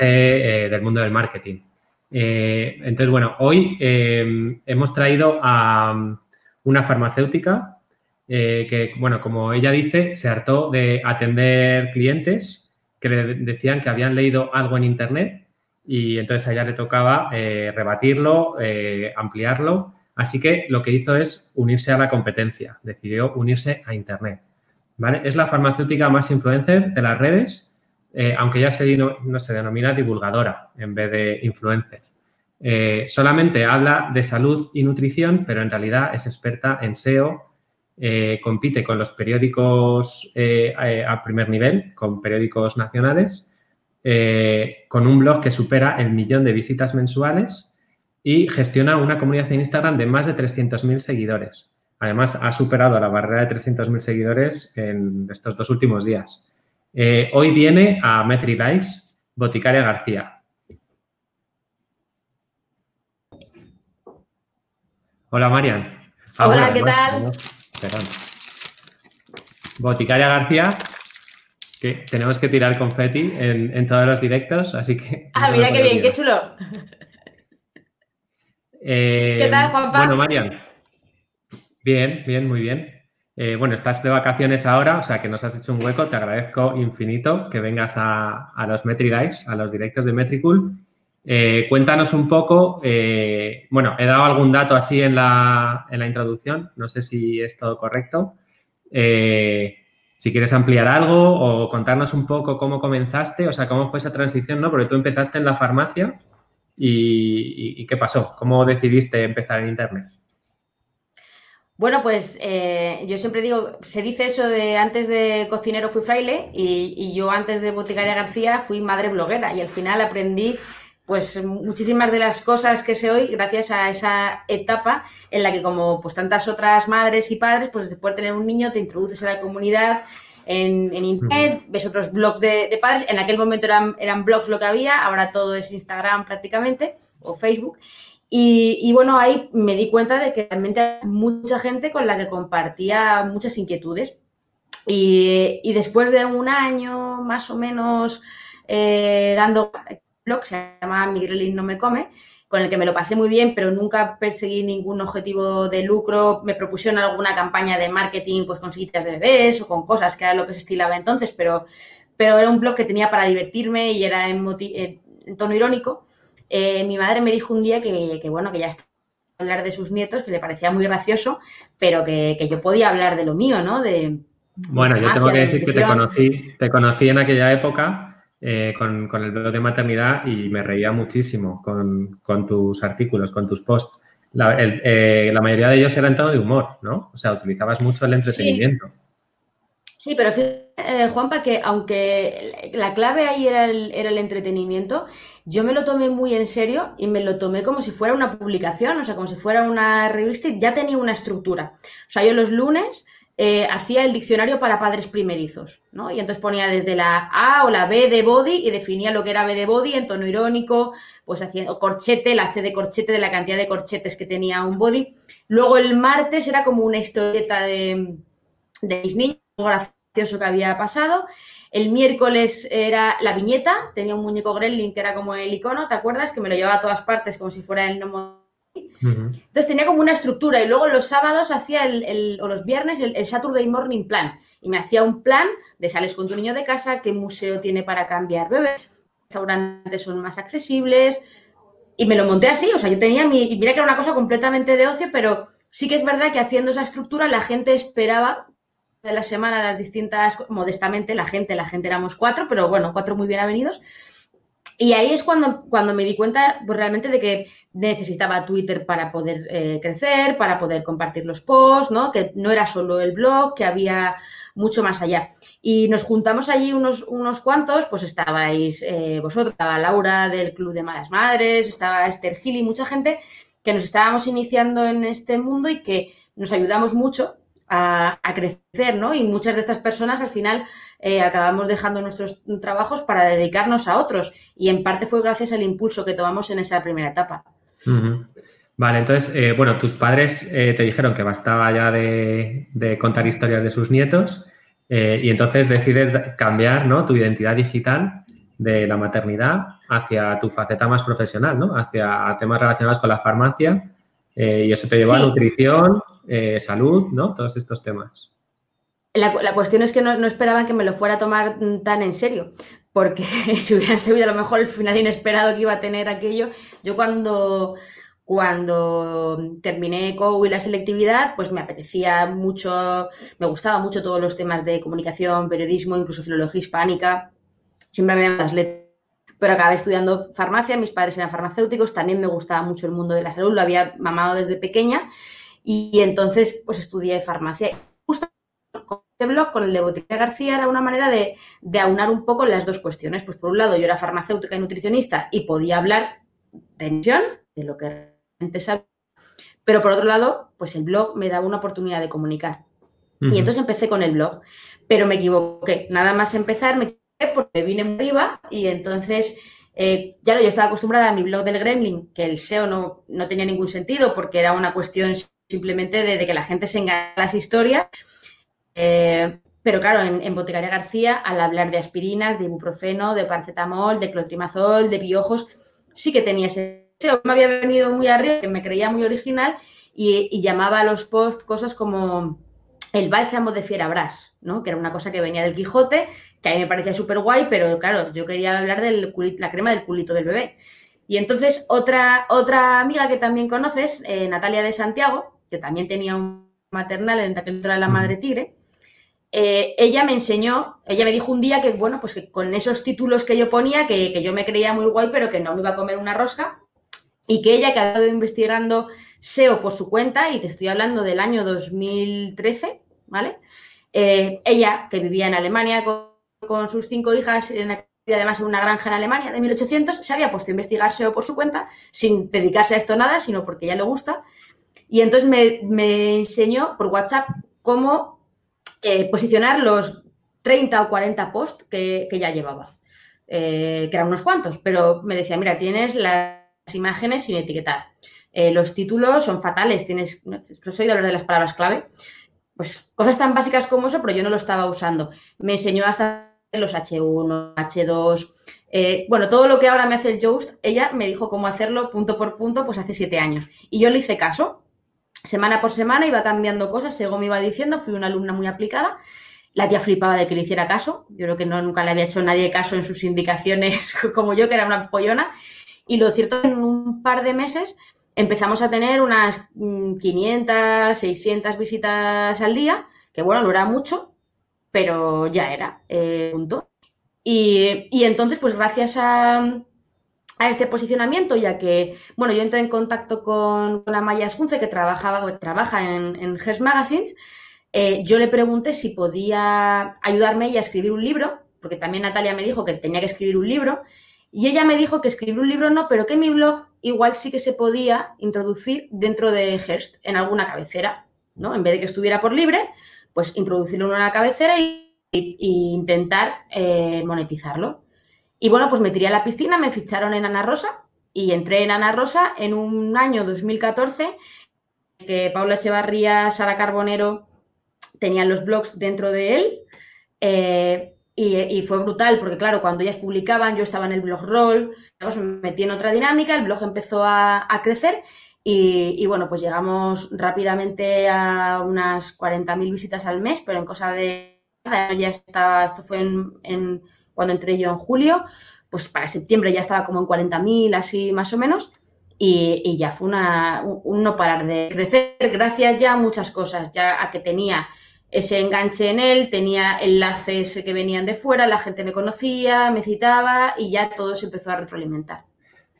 Eh, del mundo del marketing. Eh, entonces, bueno, hoy eh, hemos traído a um, una farmacéutica que, bueno, como ella dice, se hartó de atender clientes que le decían que habían leído algo en Internet y entonces a ella le tocaba rebatirlo, ampliarlo. Así que lo que hizo es unirse a la competencia, decidió unirse a Internet. ¿vale? Es la farmacéutica más influencer de las redes eh, aunque ya se, no, se denomina divulgadora en vez de influencer. Eh, solamente habla de salud y nutrición, pero en realidad es experta en SEO, eh, compite con los periódicos a primer nivel, con periódicos nacionales, con un blog que supera el millón de visitas mensuales y gestiona una comunidad en Instagram de más de 300.000 seguidores. Además, ha superado la barrera de 300.000 seguidores en estos dos últimos días. Eh, hoy viene a Metri Lives, Boticaria García. Hola, Marian. Ah, Hola, ¿qué tal? Boticaria García, que tenemos que tirar confeti en, en todos los directos, así que... Ah, mira qué bien, qué chulo. Eh, ¿Qué tal, Juanpa? Bueno, Marian. Bien, bien, muy bien. Eh, bueno, estás de vacaciones ahora, o sea que nos has hecho un hueco. Te agradezco infinito que vengas a, los Metri a los directos de Metricool. Eh, cuéntanos un poco, eh, bueno, he dado algún dato así en la, introducción, no sé si es todo correcto. si quieres ampliar algo o contarnos un poco cómo comenzaste, o sea, cómo fue esa transición, ¿no? Porque tú empezaste en la farmacia y qué pasó, cómo decidiste empezar en Internet. Bueno, pues eh, yo siempre digo, se dice eso de antes de cocinero fui fraile y, yo antes de boticaria García fui madre bloguera y al final aprendí pues muchísimas de las cosas que sé hoy gracias a esa etapa en la que como pues tantas otras madres y padres pues después de tener un niño te introduces a la comunidad en, internet, ves otros blogs de, padres, en aquel momento eran, eran blogs lo que había, ahora todo es Instagram prácticamente o Facebook y, bueno, ahí me di cuenta de que realmente hay mucha gente con la que compartía muchas inquietudes. Y, después de un año más o menos eh, dando blog, se llama Miguelín no me come, con el que me lo pasé muy bien, pero nunca perseguí ningún objetivo de lucro. Me propusieron alguna campaña de marketing pues con sillitas de bebés o con cosas que era lo que se estilaba entonces, pero, pero era un blog que tenía para divertirme y era en tono irónico. Eh, mi madre me dijo un día que, bueno, que ya está hablar de sus nietos, que le parecía muy gracioso, pero que, yo podía hablar de lo mío, ¿no? De, bueno, yo tengo que decir que te conocí, te conocí en aquella época eh, con, el blog de maternidad y me reía muchísimo con, tus artículos, con tus posts. Eh, la, mayoría de ellos eran todo de humor, ¿no? O sea, utilizabas mucho el entretenimiento. Sí, pero fíjate, Juanpa, que aunque la clave ahí era el, era el entretenimiento, yo me lo tomé muy en serio y me lo tomé como si fuera una publicación, o sea, como si fuera una revista y ya tenía una estructura. O sea, yo los lunes eh, hacía el diccionario para padres primerizos, ¿no? Y entonces ponía desde la A o la B de body y definía lo que era B de body en tono irónico, pues haciendo corchete, la C de corchete de la cantidad de corchetes que tenía un body. Luego el martes era como una historieta de, de mis niños, gracioso que había pasado. El miércoles era la viñeta, tenía un muñeco Gremlin que era como el icono, ¿te acuerdas? Que me lo llevaba a todas partes como si fuera el gnomo. Entonces tenía como una estructura y luego los sábados hacía el, o los viernes el, Saturday Morning Plan y me hacía un plan de sales con tu niño de casa, qué museo tiene para cambiar bebés, restaurantes son más accesibles y me lo monté así, o sea, yo tenía mi, mira que era una cosa completamente de ocio, pero sí que es verdad que haciendo esa estructura la gente esperaba de la semana las distintas, modestamente, la gente, la gente éramos cuatro, pero bueno, cuatro muy bien avenidos. Y ahí es cuando, cuando me di cuenta pues, realmente de que necesitaba Twitter para poder eh, crecer, para poder compartir los posts, ¿no? Que no era solo el blog, que había mucho más allá. Y nos juntamos allí unos, unos cuantos, pues estabais eh, vosotros, estaba Laura del Club de Malas Madres, estaba Esther Gil y mucha gente que nos estábamos iniciando en este mundo y que nos ayudamos mucho a, crecer, ¿no? Y muchas de estas personas al final eh, acabamos dejando nuestros trabajos para dedicarnos a otros. Y en parte fue gracias al impulso que tomamos en esa primera etapa. Vale, entonces, eh, bueno, tus padres eh, te dijeron que bastaba ya de, contar historias de sus nietos y entonces decides cambiar ¿no? tu identidad digital de la maternidad hacia tu faceta más profesional, ¿no? Hacia temas relacionados con la farmacia y eso te llevó a nutrición, eh, salud, ¿no? Todos estos temas. La, cuestión es que no, esperaban que me lo fuera a tomar tan en serio, porque si hubieran sabido a lo mejor el final inesperado que iba a tener aquello, yo cuando, cuando terminé COU y la selectividad, pues me apetecía mucho, me gustaba mucho todos los temas de comunicación, periodismo, incluso filología hispánica, siempre me las letras pero acabé estudiando farmacia, mis padres eran farmacéuticos, también me gustaba mucho el mundo de la salud, lo había mamado desde pequeña y, entonces, pues estudié farmacia. Justo con este blog, con el de Botica García, era una manera de, aunar un poco las dos cuestiones. Pues por un lado, yo era farmacéutica y nutricionista y podía hablar de nutrición, de lo que realmente sabía. Pero por otro lado, pues el blog me daba una oportunidad de comunicar. Y entonces empecé con el blog. Pero me equivoqué. Nada más empezar, me equivoqué porque vine muy arriba y entonces eh, ya lo, yo estaba acostumbrada a mi blog del Gremlin, que el SEO no, no tenía ningún sentido porque era una cuestión simplemente de, que la gente se engaña las historias. Eh, pero claro, en, Boticaria García, al hablar de aspirinas, de ibuprofeno, de paracetamol, de clotrimazol, de piojos, sí que tenía ese... Me había venido muy arriba, que me creía muy original y, llamaba a los posts cosas como el bálsamo de fierabras, ¿no? Que era una cosa que venía del Quijote, que a mí me parecía súper guay, pero claro, yo quería hablar de la crema del culito del bebé. Y entonces otra, otra amiga que también conoces, eh, Natalia de Santiago, que también tenía un maternal en aquel de la madre tigre, eh, ella me enseñó, ella me dijo un día que, bueno, pues que con esos títulos que yo ponía, que, yo me creía muy guay, pero que no me iba a comer una rosca, y que ella que ha estado investigando SEO por su cuenta, y te estoy hablando del año 2013, ¿vale? Eh, ella, que vivía en Alemania con, sus cinco hijas, en, además en una granja en Alemania de 1800, se había puesto a investigar SEO por su cuenta, sin dedicarse a esto nada, sino porque ella le gusta, y entonces me, enseñó por WhatsApp cómo eh, posicionar los 30 o 40 posts que, ya llevaba, eh, que eran unos cuantos, pero me decía, mira, tienes las imágenes sin etiquetar. Eh, los títulos son fatales, tienes, no soy de de las palabras clave, pues cosas tan básicas como eso, pero yo no lo estaba usando. Me enseñó hasta los H1, H2, bueno, todo lo que ahora me hace el Joust, ella me dijo cómo hacerlo punto por punto, pues hace siete años. Y yo le hice caso semana por semana iba cambiando cosas, según me iba diciendo, fui una alumna muy aplicada. La tía flipaba de que le hiciera caso. Yo creo que no, nunca le había hecho nadie caso en sus indicaciones como yo, que era una pollona. Y lo cierto es que en un par de meses empezamos a tener unas 500, mm, 600 visitas al día, que bueno, no era mucho, pero ya era, eh, punto. Y, y entonces, pues gracias a, a este posicionamiento, ya que, bueno, yo entré en contacto con, con Amaya Escunce, que trabajaba, trabaja en, en Magazines. Eh, yo le pregunté si podía ayudarme ella a escribir un libro, porque también Natalia me dijo que tenía que escribir un libro, y ella me dijo que escribir un libro no, pero que mi blog igual sí que se podía introducir dentro de Hearst, en alguna cabecera, ¿no? En vez de que estuviera por libre, pues introducirlo en una cabecera y, intentar eh, monetizarlo. Y bueno, pues me tiré a la piscina, me ficharon en Ana Rosa y entré en Ana Rosa en un año 2014 que Paula Echevarría, Sara Carbonero tenían los blogs dentro de él. Eh, y, fue brutal porque, claro, cuando ellas publicaban, yo estaba en el blog roll, me metí en otra dinámica, el blog empezó a, crecer y, bueno, pues llegamos rápidamente a unas 40.000 visitas al mes, pero en cosa de ya estaba, esto fue en cuando entré yo en julio, pues para septiembre ya estaba como en 40.000, así más o menos, y, ya fue una, un, no parar de crecer gracias ya a muchas cosas, ya a que tenía ese enganche en él, tenía enlaces que venían de fuera, la gente me conocía, me citaba y ya todo se empezó a retroalimentar.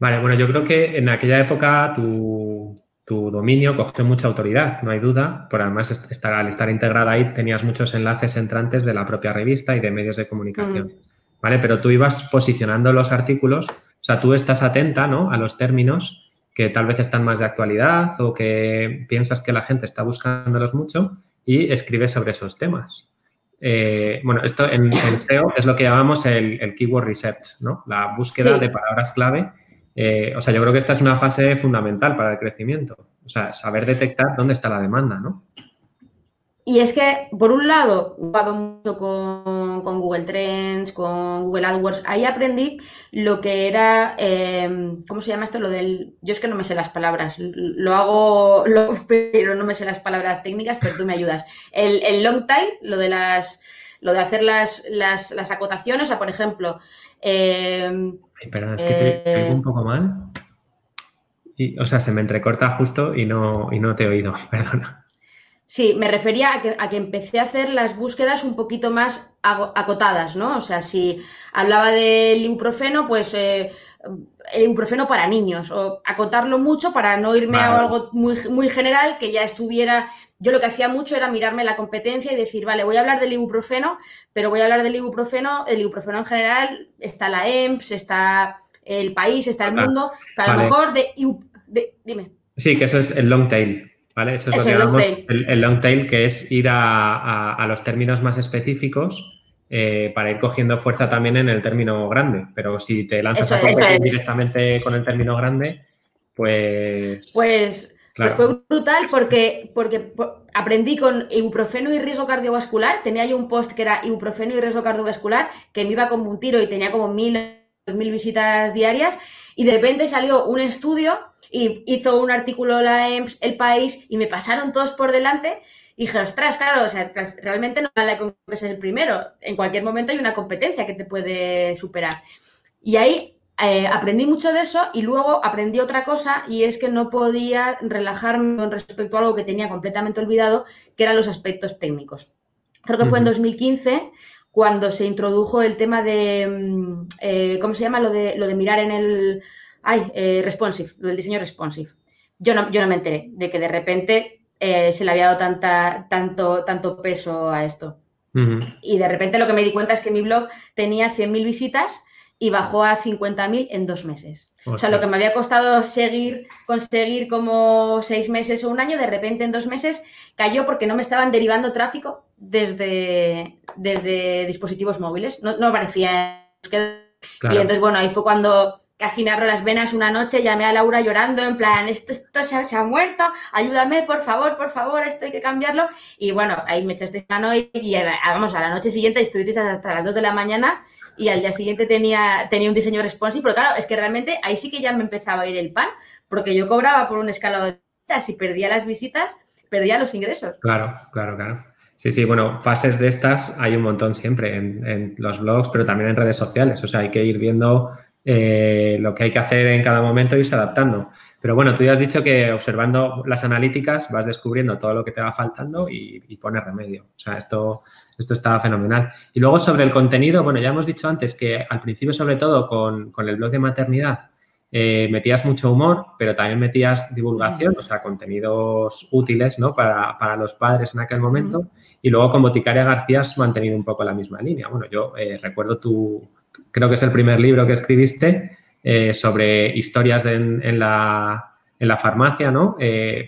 Vale, bueno, yo creo que en aquella época tu, tu dominio coge mucha autoridad, no hay duda, pero además estar, al estar integrada ahí tenías muchos enlaces entrantes de la propia revista y de medios de comunicación, mm. ¿Vale? Pero tú ibas posicionando los artículos, o sea, tú estás atenta, ¿no? A los términos que tal vez están más de actualidad o que piensas que la gente está buscándolos mucho y escribes sobre esos temas. Eh, bueno, esto en, SEO es lo que llamamos el, keyword research, ¿no? La búsqueda de palabras clave eh, o sea, yo creo que esta es una fase fundamental para el crecimiento. O sea, saber detectar dónde está la demanda, ¿no? Y es que, por un lado, he jugado mucho con, Google Trends, con Google AdWords. Ahí aprendí lo que era, em, ¿cómo se llama esto? Lo del. Yo es que no me sé las palabras. Lo hago, pero no me sé las palabras técnicas, pero tú me ayudas. El, long time, lo de las. Lo de hacer las, las, las acotaciones, o sea, por ejemplo, eh, Ay, perdón, es que te, oigo un poco mal. Y, o sea, se me entrecorta justo y no, y no te he oído, perdona. Sí, me refería a que, a que, empecé a hacer las búsquedas un poquito más acotadas, ¿no? O sea, si hablaba del ibuprofeno, pues eh, el ibuprofeno para niños, o acotarlo mucho para no irme a algo muy, muy general que ya estuviera yo lo que hacía mucho era mirarme la competencia y decir, vale, voy a hablar del ibuprofeno, pero voy a hablar del ibuprofeno, el ibuprofeno en general, está la EMPS, está el país, está el mundo, a lo mejor de, Dime. Sí, que eso es el long tail, ¿vale? Eso es lo que llamamos el, long tail, que es ir a, los términos más específicos eh, para ir cogiendo fuerza también en el término grande. Pero si te lanzas a competir directamente con el término grande, pues... Pues pues fue brutal porque, porque aprendí con ibuprofeno y riesgo cardiovascular. Tenía yo un post que era ibuprofeno y riesgo cardiovascular, que me iba como un tiro y tenía como mil, mil visitas diarias. Y de repente salió un estudio y hizo un artículo la EMS, El País, y me pasaron todos por delante. Y dije, ostras, claro, o sea, realmente no vale con que seas el primero. En cualquier momento hay una competencia que te puede superar. Y ahí eh, aprendí mucho de eso y luego aprendí otra cosa y es que no podía relajarme con respecto a algo que tenía completamente olvidado, que eran los aspectos técnicos. Creo que fue en 2015 cuando se introdujo el tema de, mm, eh, ¿cómo se llama? Lo de, lo de mirar en el, ay, eh, responsive, lo del diseño responsive. Yo no, yo no me enteré de que de repente se le había dado tanta, tanto, tanto peso a esto. Y de repente lo que me di cuenta es que mi blog tenía 100.000 visitas y bajó a 50.000 en dos meses. O sea, lo que me había costado seguir, conseguir como seis meses o un año, de repente en dos meses cayó porque no me estaban derivando tráfico desde, desde dispositivos móviles. No, no parecía. Y entonces, bueno, ahí fue cuando casi narro las venas una noche, llamé a Laura llorando, en plan, esto, esto se, ha, muerto, ayúdame, por favor, por favor, esto hay que cambiarlo. Y bueno, ahí me echaste mano y, y, vamos, a la noche siguiente estuviste hasta las 2 de la mañana y al día siguiente tenía, tenía un diseño responsive, pero claro, es que realmente ahí sí que ya me empezaba a ir el pan, porque yo cobraba por un escalado de visitas y perdía las visitas, perdía los ingresos. Claro, claro, claro. Sí, sí, bueno, fases de estas hay un montón siempre en, los blogs, pero también en redes sociales. O sea, hay que ir viendo eh, lo que hay que hacer en cada momento e irse adaptando. Pero bueno, tú ya has dicho que observando las analíticas vas descubriendo todo lo que te va faltando y, y pones remedio. O sea, esto, esto está fenomenal. Y luego sobre el contenido, bueno, ya hemos dicho antes que al principio, sobre todo con, el blog de maternidad, eh, metías mucho humor, pero también metías divulgación, o sea, contenidos útiles ¿no? para, los padres en aquel momento. Y luego con Boticaria García has mantenido un poco la misma línea. Bueno, yo eh, recuerdo tu, creo que es el primer libro que escribiste eh, sobre historias en, la, en, la, farmacia, ¿no?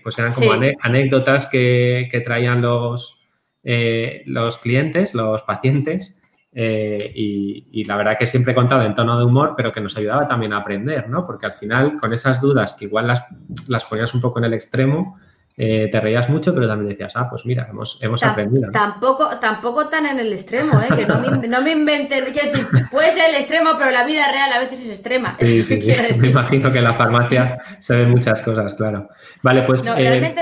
pues eran como anécdotas que, que traían los, eh, los clientes, los pacientes, eh, y, la verdad que siempre he contado en tono de humor, pero que nos ayudaba también a aprender, ¿no? Porque al final, con esas dudas que igual las, las ponías un poco en el extremo, eh, te reías mucho, pero también decías, ah, pues mira, hemos, hemos aprendido. Tampoco, tampoco tan en el extremo, ¿eh? que no me, no me inventen, decir, puede ser el extremo, pero la vida real a veces es extrema. Sí, sí, me imagino que en la farmacia se ven muchas cosas, claro. Vale, pues... realmente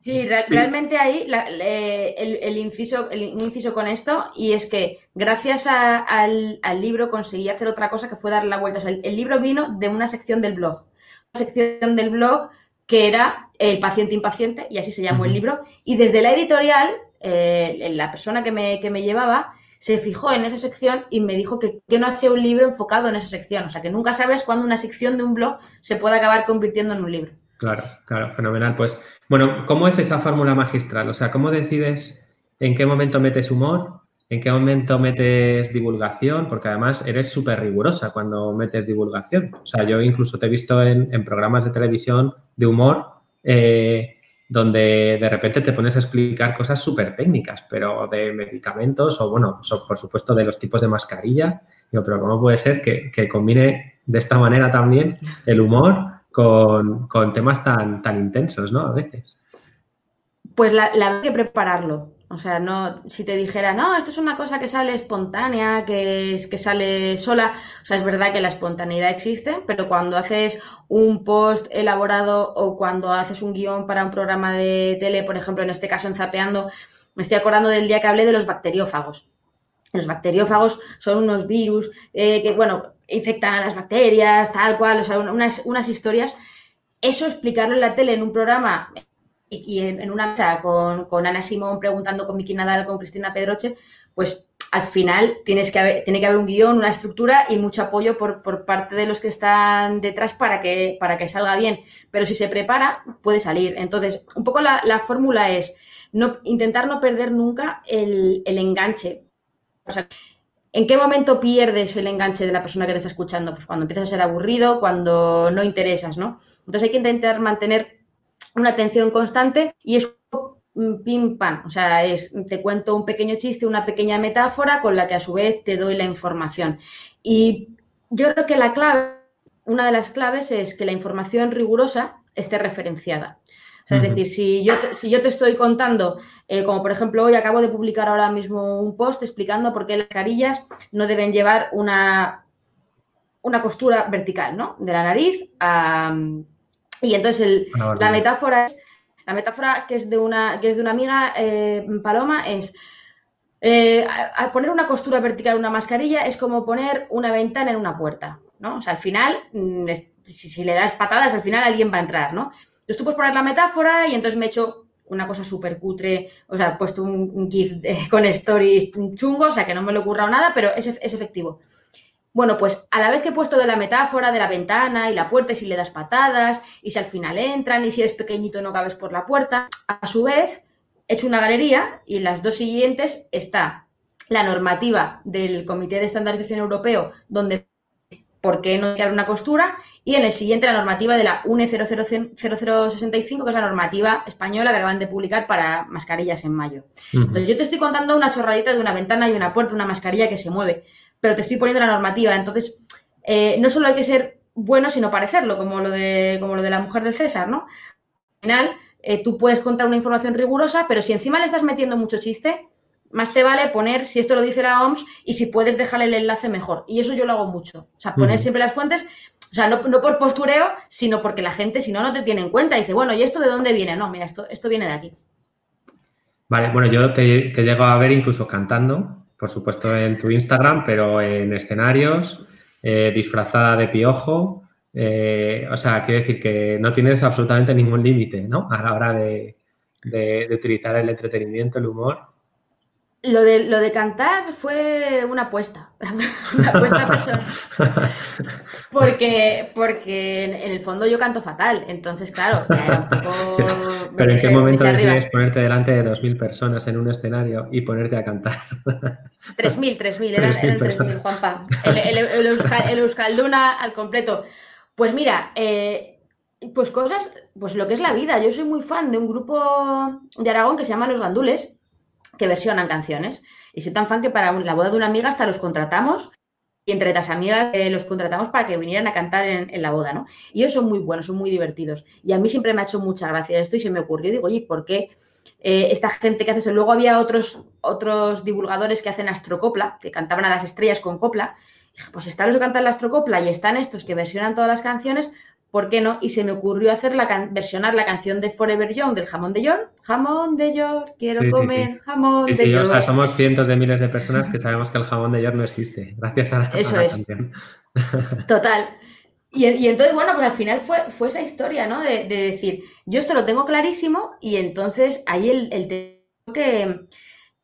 Sí, realmente ahí el, inciso, el inciso con esto, y es que gracias al, libro conseguí hacer otra cosa que fue dar la vuelta. el, libro vino de una sección del blog. Una sección del blog que era El paciente impaciente, y así se llamó el libro. Y desde la editorial, eh, la persona que me, que me llevaba se fijó en esa sección y me dijo que, que no hacía un libro enfocado en esa sección. O sea, que nunca sabes cuándo una sección de un blog se puede acabar convirtiendo en un libro. Claro, claro, fenomenal. Pues, bueno, ¿cómo es esa fórmula magistral? O sea, ¿cómo decides en qué momento metes humor? ¿En qué momento metes divulgación? Porque además eres súper rigurosa cuando metes divulgación. O sea, yo incluso te he visto en, programas de televisión de humor eh, donde de repente te pones a explicar cosas súper técnicas, pero de medicamentos o, bueno, por supuesto de los tipos de mascarilla. pero ¿cómo puede ser que, que combine de esta manera también el humor con, temas tan, tan intensos, ¿no? A veces. Pues la, la hay que prepararlo. O sea, no, si te dijera, no, esto es una cosa que sale espontánea, que, es, que sale sola, o sea, es verdad que la espontaneidad existe, pero cuando haces un post elaborado o cuando haces un guion para un programa de tele, por ejemplo, en este caso en Zapeando, me estoy acordando del día que hablé de los bacteriófagos. Los bacteriófagos son unos virus eh, que, bueno, infectan a las bacterias, tal cual, o sea, unas, unas historias. Eso explicarlo en la tele, en un programa y, en, una mesa con, con, Ana Simón preguntando con Miki Nadal, con Cristina Pedroche, pues al final tienes que tiene que haber un guion, una estructura y mucho apoyo por, por, parte de los que están detrás para que, para que salga bien. Pero si se prepara, puede salir. Entonces, un poco la, la fórmula es no, intentar no perder nunca el, el enganche. O sea, ¿En qué momento pierdes el enganche de la persona que te está escuchando? Pues cuando empiezas a ser aburrido, cuando no interesas, ¿no? Entonces hay que intentar mantener una atención constante y es pim pam, o sea, es te cuento un pequeño chiste, una pequeña metáfora con la que a su vez te doy la información. Y yo creo que la clave, una de las claves es que la información rigurosa esté referenciada. O sea, es decir, si yo, si yo te estoy contando, eh, como por ejemplo hoy acabo de publicar ahora mismo un post explicando por qué las carillas no deben llevar una, una costura vertical, ¿no? De la nariz a... Y entonces la metáfora es, la metáfora que es de una, que es de una amiga, eh, Paloma, es eh, al poner una costura vertical en una mascarilla es como poner una ventana en una puerta, ¿no? O sea, al final, mm, si, si le das patadas, al final alguien va a entrar, ¿no? Entonces tú puedes poner la metáfora y entonces me he hecho una cosa súper cutre, o sea, he puesto un, GIF con stories chungo, o sea, que no me lo he currado nada, pero es, es efectivo. Bueno, pues a la vez que he puesto de la metáfora de la ventana y la puerta y si le das patadas y si al final entran y si eres pequeñito no cabes por la puerta, a su vez he hecho una galería y en las dos siguientes está la normativa del Comité de Estandarización Europeo donde por qué no crear una costura, y en el siguiente la normativa de la UNE 0065, que es la normativa española que acaban de publicar para mascarillas en mayo. Entonces yo te estoy contando una chorradita de una ventana y una puerta, una mascarilla que se mueve, pero te estoy poniendo la normativa. Entonces, eh, no solo hay que ser bueno, sino parecerlo, como lo de, como lo de la mujer de César, ¿no? Al final, eh, tú puedes contar una información rigurosa, pero si encima le estás metiendo mucho chiste, más te vale poner si esto lo dice la OMS y si puedes dejarle el enlace mejor. Y eso yo lo hago mucho. O sea, poner siempre las fuentes, o sea, no, por postureo, sino porque la gente, si no, no te tiene en cuenta. Y dice, bueno, ¿y esto de dónde viene? No, mira, esto, esto viene de aquí. Vale, bueno, yo te, te llego a ver incluso cantando, por supuesto en tu Instagram, pero en escenarios, eh, disfrazada de piojo. Eh, o sea, quiere decir que no tienes absolutamente ningún límite, ¿no? A la hora de utilizar el entretenimiento, el humor. Lo de, lo de cantar fue una apuesta, una apuesta personal. Porque, porque en, el fondo yo canto fatal, entonces claro, era un poco... Pero ¿en qué momento decides ponerte delante de 2.000 personas en un escenario y ponerte a cantar? 3.000, 3.000, eran 3.000, Juanpa. El, el, el, Euskalduna al completo. Pues mira, eh, pues cosas, pues lo que es la vida. Yo soy muy fan de un grupo de Aragón que se llama Los Gandules que versionan canciones. Y soy tan fan que para la boda de una amiga hasta los contratamos y entre las amigas eh, los contratamos para que vinieran a cantar en, la boda, ¿no? Y ellos son muy buenos, son muy divertidos. Y a mí siempre me ha hecho mucha gracia esto y se me ocurrió, digo, oye, ¿por qué eh, esta gente que hace eso? Luego había otros, otros divulgadores que hacen astrocopla, que cantaban a las estrellas con copla. pues están los que cantan la astrocopla y están estos que versionan todas las canciones, ¿por qué no? Y se me ocurrió hacer la versionar la canción de Forever Young del jamón de York. Jamón de York, quiero comer jamón de York. Sí, o sea, somos cientos de miles de personas que sabemos que el jamón de York no existe, gracias a la, Eso es. canción. Total. Y, entonces, bueno, pues al final fue, fue esa historia, ¿no? De, decir, yo esto lo tengo clarísimo y entonces ahí el, el que,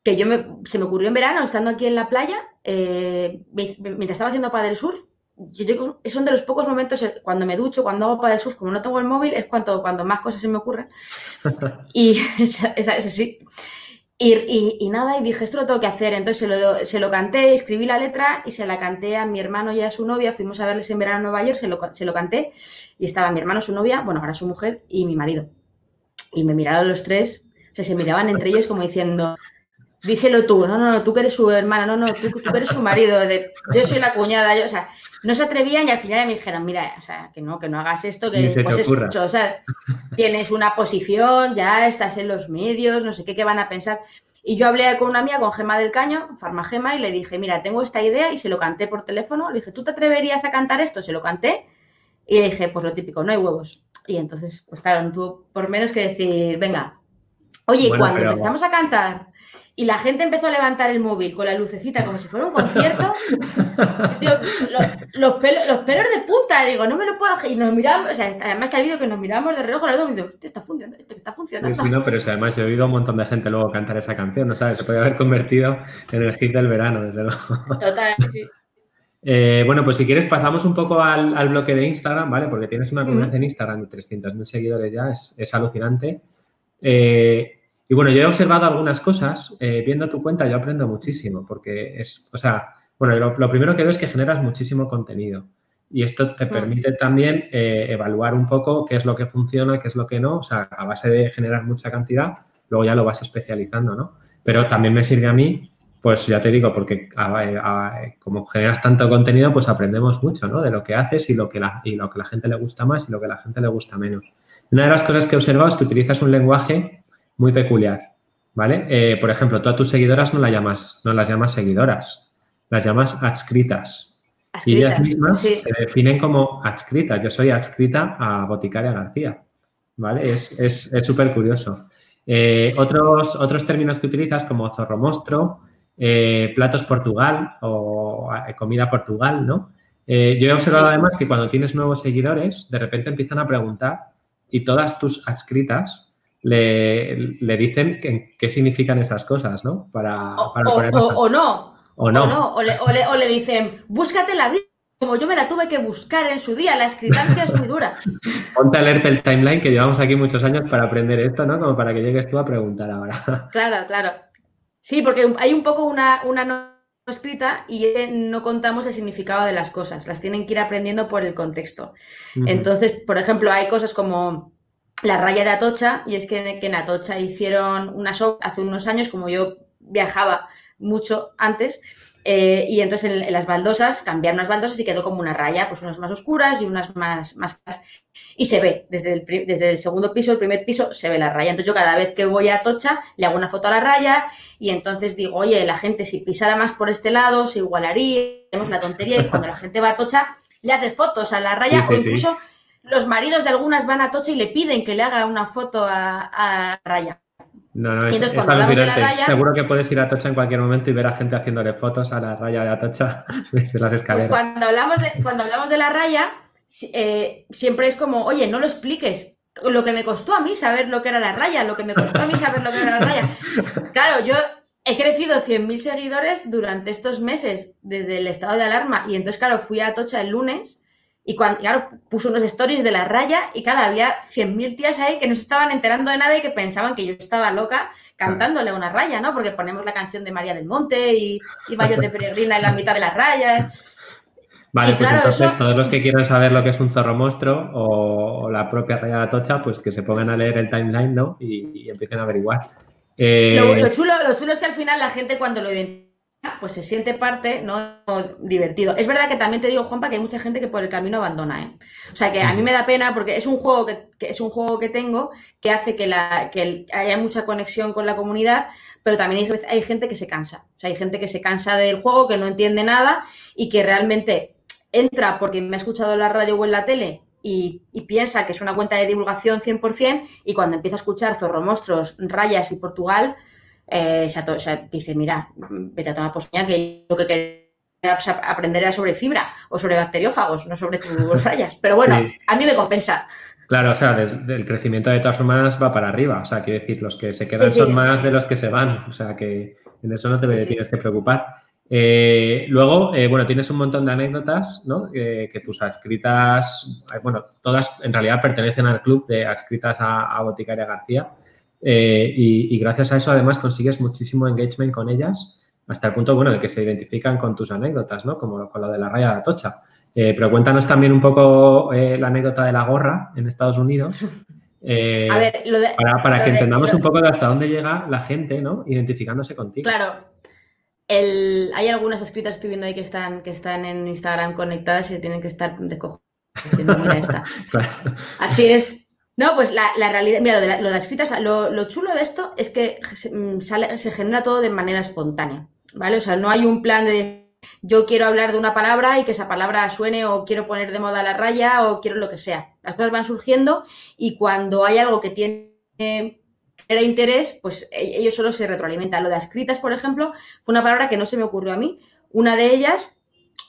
que yo me, se me ocurrió en verano, estando aquí en la playa, eh, mientras estaba haciendo paddle surf, yo, son de los pocos momentos eh, cuando me ducho, cuando hago para el surf, como no tengo el móvil, es cuando, cuando más cosas se me ocurren. y es sí. Y, nada, y dije, esto lo tengo que hacer. Entonces se lo, se lo, canté, escribí la letra y se la canté a mi hermano y a su novia. Fuimos a verles en verano a Nueva York, se lo, se lo canté y estaba mi hermano, su novia, bueno, ahora su mujer y mi marido. Y me miraron los tres, o sea, se miraban entre ellos como diciendo, díselo tú, no, no, no, tú que eres su hermana, no, no, tú, tú que eres su marido, de, yo soy la cuñada, yo, o sea, no se atrevían y al final me dijeron, mira, o sea, que no, que no hagas esto, que se pues o sea, tienes una posición, ya estás en los medios, no sé qué, qué van a pensar. Y yo hablé con una amiga, con Gema del Caño, Farmagema, y le dije, mira, tengo esta idea y se lo canté por teléfono. Le dije, ¿tú te atreverías a cantar esto? Se lo canté y le dije, pues lo típico, no hay huevos. Y entonces, pues claro, no tuvo por menos que decir, venga, oye, cuando empezamos a cantar y la gente empezó a levantar el móvil con la lucecita como si fuera un concierto. los, pelos, de puta, digo, no me lo puedo. Y nos miramos, o sea, además que ha habido que nos miramos de reojo, y digo, esto está funcionando, esto está funcionando. Sí, sí, no, pero además he oído un montón de gente luego cantar esa canción, ¿no sabes? Se puede haber convertido en el hit del verano, desde luego. Total, sí. Eh, bueno, pues si quieres pasamos un poco al, bloque de Instagram, ¿vale? Porque tienes una comunidad en Instagram de 300.000 seguidores ya, es, es alucinante. Eh, y bueno, yo he observado algunas cosas, eh, viendo tu cuenta yo aprendo muchísimo, porque es, o sea, bueno, lo, primero que veo es que generas muchísimo contenido y esto te mm. permite también eh, evaluar un poco qué es lo que funciona, qué es lo que no, o sea, a base de generar mucha cantidad, luego ya lo vas especializando, ¿no? Pero también me sirve a mí, pues ya te digo, porque como generas tanto contenido, pues aprendemos mucho, ¿no? De lo que haces y lo que, la, y lo que la gente le gusta más y lo que la gente le gusta menos. Una de las cosas que he observado es que utilizas un lenguaje muy peculiar, ¿vale? Eh, por ejemplo, tú a tus seguidoras no, llamas, no las llamas seguidoras, las llamas adscritas. Y ellas mismas se definen como adscritas. Yo soy adscrita a Boticaria García, ¿vale? Es súper curioso. Eh, otros, otros términos que utilizas como zorromostro, eh, platos Portugal o comida Portugal, ¿no? yo he observado además que cuando tienes nuevos seguidores, de repente empiezan a preguntar y todas tus adscritas le, dicen qué significan esas cosas, ¿no? Para, o, o, no. O no. O, le, dicen, búscate la vida como yo me la tuve que buscar en su día, la escritancia es muy dura. Ponte alerta el timeline que llevamos aquí muchos años para aprender esto, ¿no? Como para que llegues tú a preguntar ahora. Claro, claro. Sí, porque hay un poco una, una no escrita y no contamos el significado de las cosas, las tienen que ir aprendiendo por el contexto. Entonces, por ejemplo, hay cosas como la raya de Atocha, y es que, en Atocha hicieron una obras hace unos años, como yo viajaba mucho antes, eh, y entonces en, las baldosas cambiaron las baldosas y quedó como una raya, pues unas más oscuras y unas más, más y se ve desde el, desde el segundo piso, el primer piso, se ve la raya. Entonces yo cada vez que voy a Atocha le hago una foto a la raya y entonces digo, oye, la gente si pisara más por este lado se igualaría, tenemos la tontería y cuando la gente va a Atocha le hace fotos a la raya o incluso los maridos de algunas van a Tocha y le piden que le haga una foto a, Raya. No, no, es, alucinante. Seguro que puedes ir a Tocha en cualquier momento y ver a gente haciéndole fotos a la raya de Atocha desde las escaleras. Pues cuando, hablamos de, cuando hablamos de la raya, eh, siempre es como, oye, no lo expliques. Lo que me costó a mí saber lo que era la raya, lo que me costó a mí saber lo que era la raya. Claro, yo he crecido 100.000 seguidores durante estos meses desde el estado de alarma y entonces, claro, fui a Tocha el lunes y cuando, claro, puso unos stories de la raya y claro, había 100.000 tías ahí que no se estaban enterando de nada y que pensaban que yo estaba loca cantándole una raya, ¿no? Porque ponemos la canción de María del Monte y, y de Peregrina en la mitad de las rayas. Vale, pues entonces todos los que quieran saber lo que es un zorro monstruo o, la propia raya de Atocha, pues que se pongan a leer el timeline, ¿no? Y, empiecen a averiguar. Lo, eh, chulo, lo chulo es que al final la gente cuando lo identifica pues se siente parte, ¿no? Divertido. Es verdad que también te digo, Juanpa, que hay mucha gente que por el camino abandona, ¿eh? O sea, que a mí me da pena porque es un juego que, es un juego que tengo que hace que, la, que haya mucha conexión con la comunidad, pero también hay, hay, gente que se cansa. O sea, hay gente que se cansa del juego, que no entiende nada y que realmente entra porque me ha escuchado en la radio o en la tele y, y, piensa que es una cuenta de divulgación 100% y cuando empieza a escuchar Zorro Monstruos, Rayas y Portugal, eh, dice, mira, vete a tomar posña que lo que quería aprender era sobre fibra o sobre bacteriófagos, no sobre tus rayas. Pero bueno, a mí me compensa. Claro, o sea, el crecimiento de todas humanas va para arriba. O sea, quiere decir, los que se quedan son más de los que se van. O sea, que en eso no te tienes que preocupar. Eh, luego, eh, bueno, tienes un montón de anécdotas, ¿no? que tus adscritas, bueno, todas en realidad pertenecen al club de adscritas a, Boticaria García. Y, gracias a eso, además, consigues muchísimo engagement con ellas, hasta el punto, bueno, de que se identifican con tus anécdotas, ¿no? Como con lo de la raya de Atocha. pero cuéntanos también un poco la anécdota de la gorra en Estados Unidos. para, que entendamos un poco de hasta dónde llega la gente, ¿no? Identificándose contigo. Claro, hay algunas escritas, estoy viendo ahí que están, que están en Instagram conectadas y tienen que estar de cojo. Así es. No, pues la, realidad, mira, lo de, lo de lo, chulo de esto es que se, mm, se genera todo de manera espontánea, ¿vale? O sea, no hay un plan de yo quiero hablar de una palabra y que esa palabra suene o quiero poner de moda la raya o quiero lo que sea. Las cosas van surgiendo y cuando hay algo que tiene interés, pues e-, ellos solo se retroalimentan. Lo de escritas, por ejemplo, fue una palabra que no se me ocurrió a mí. Una de ellas,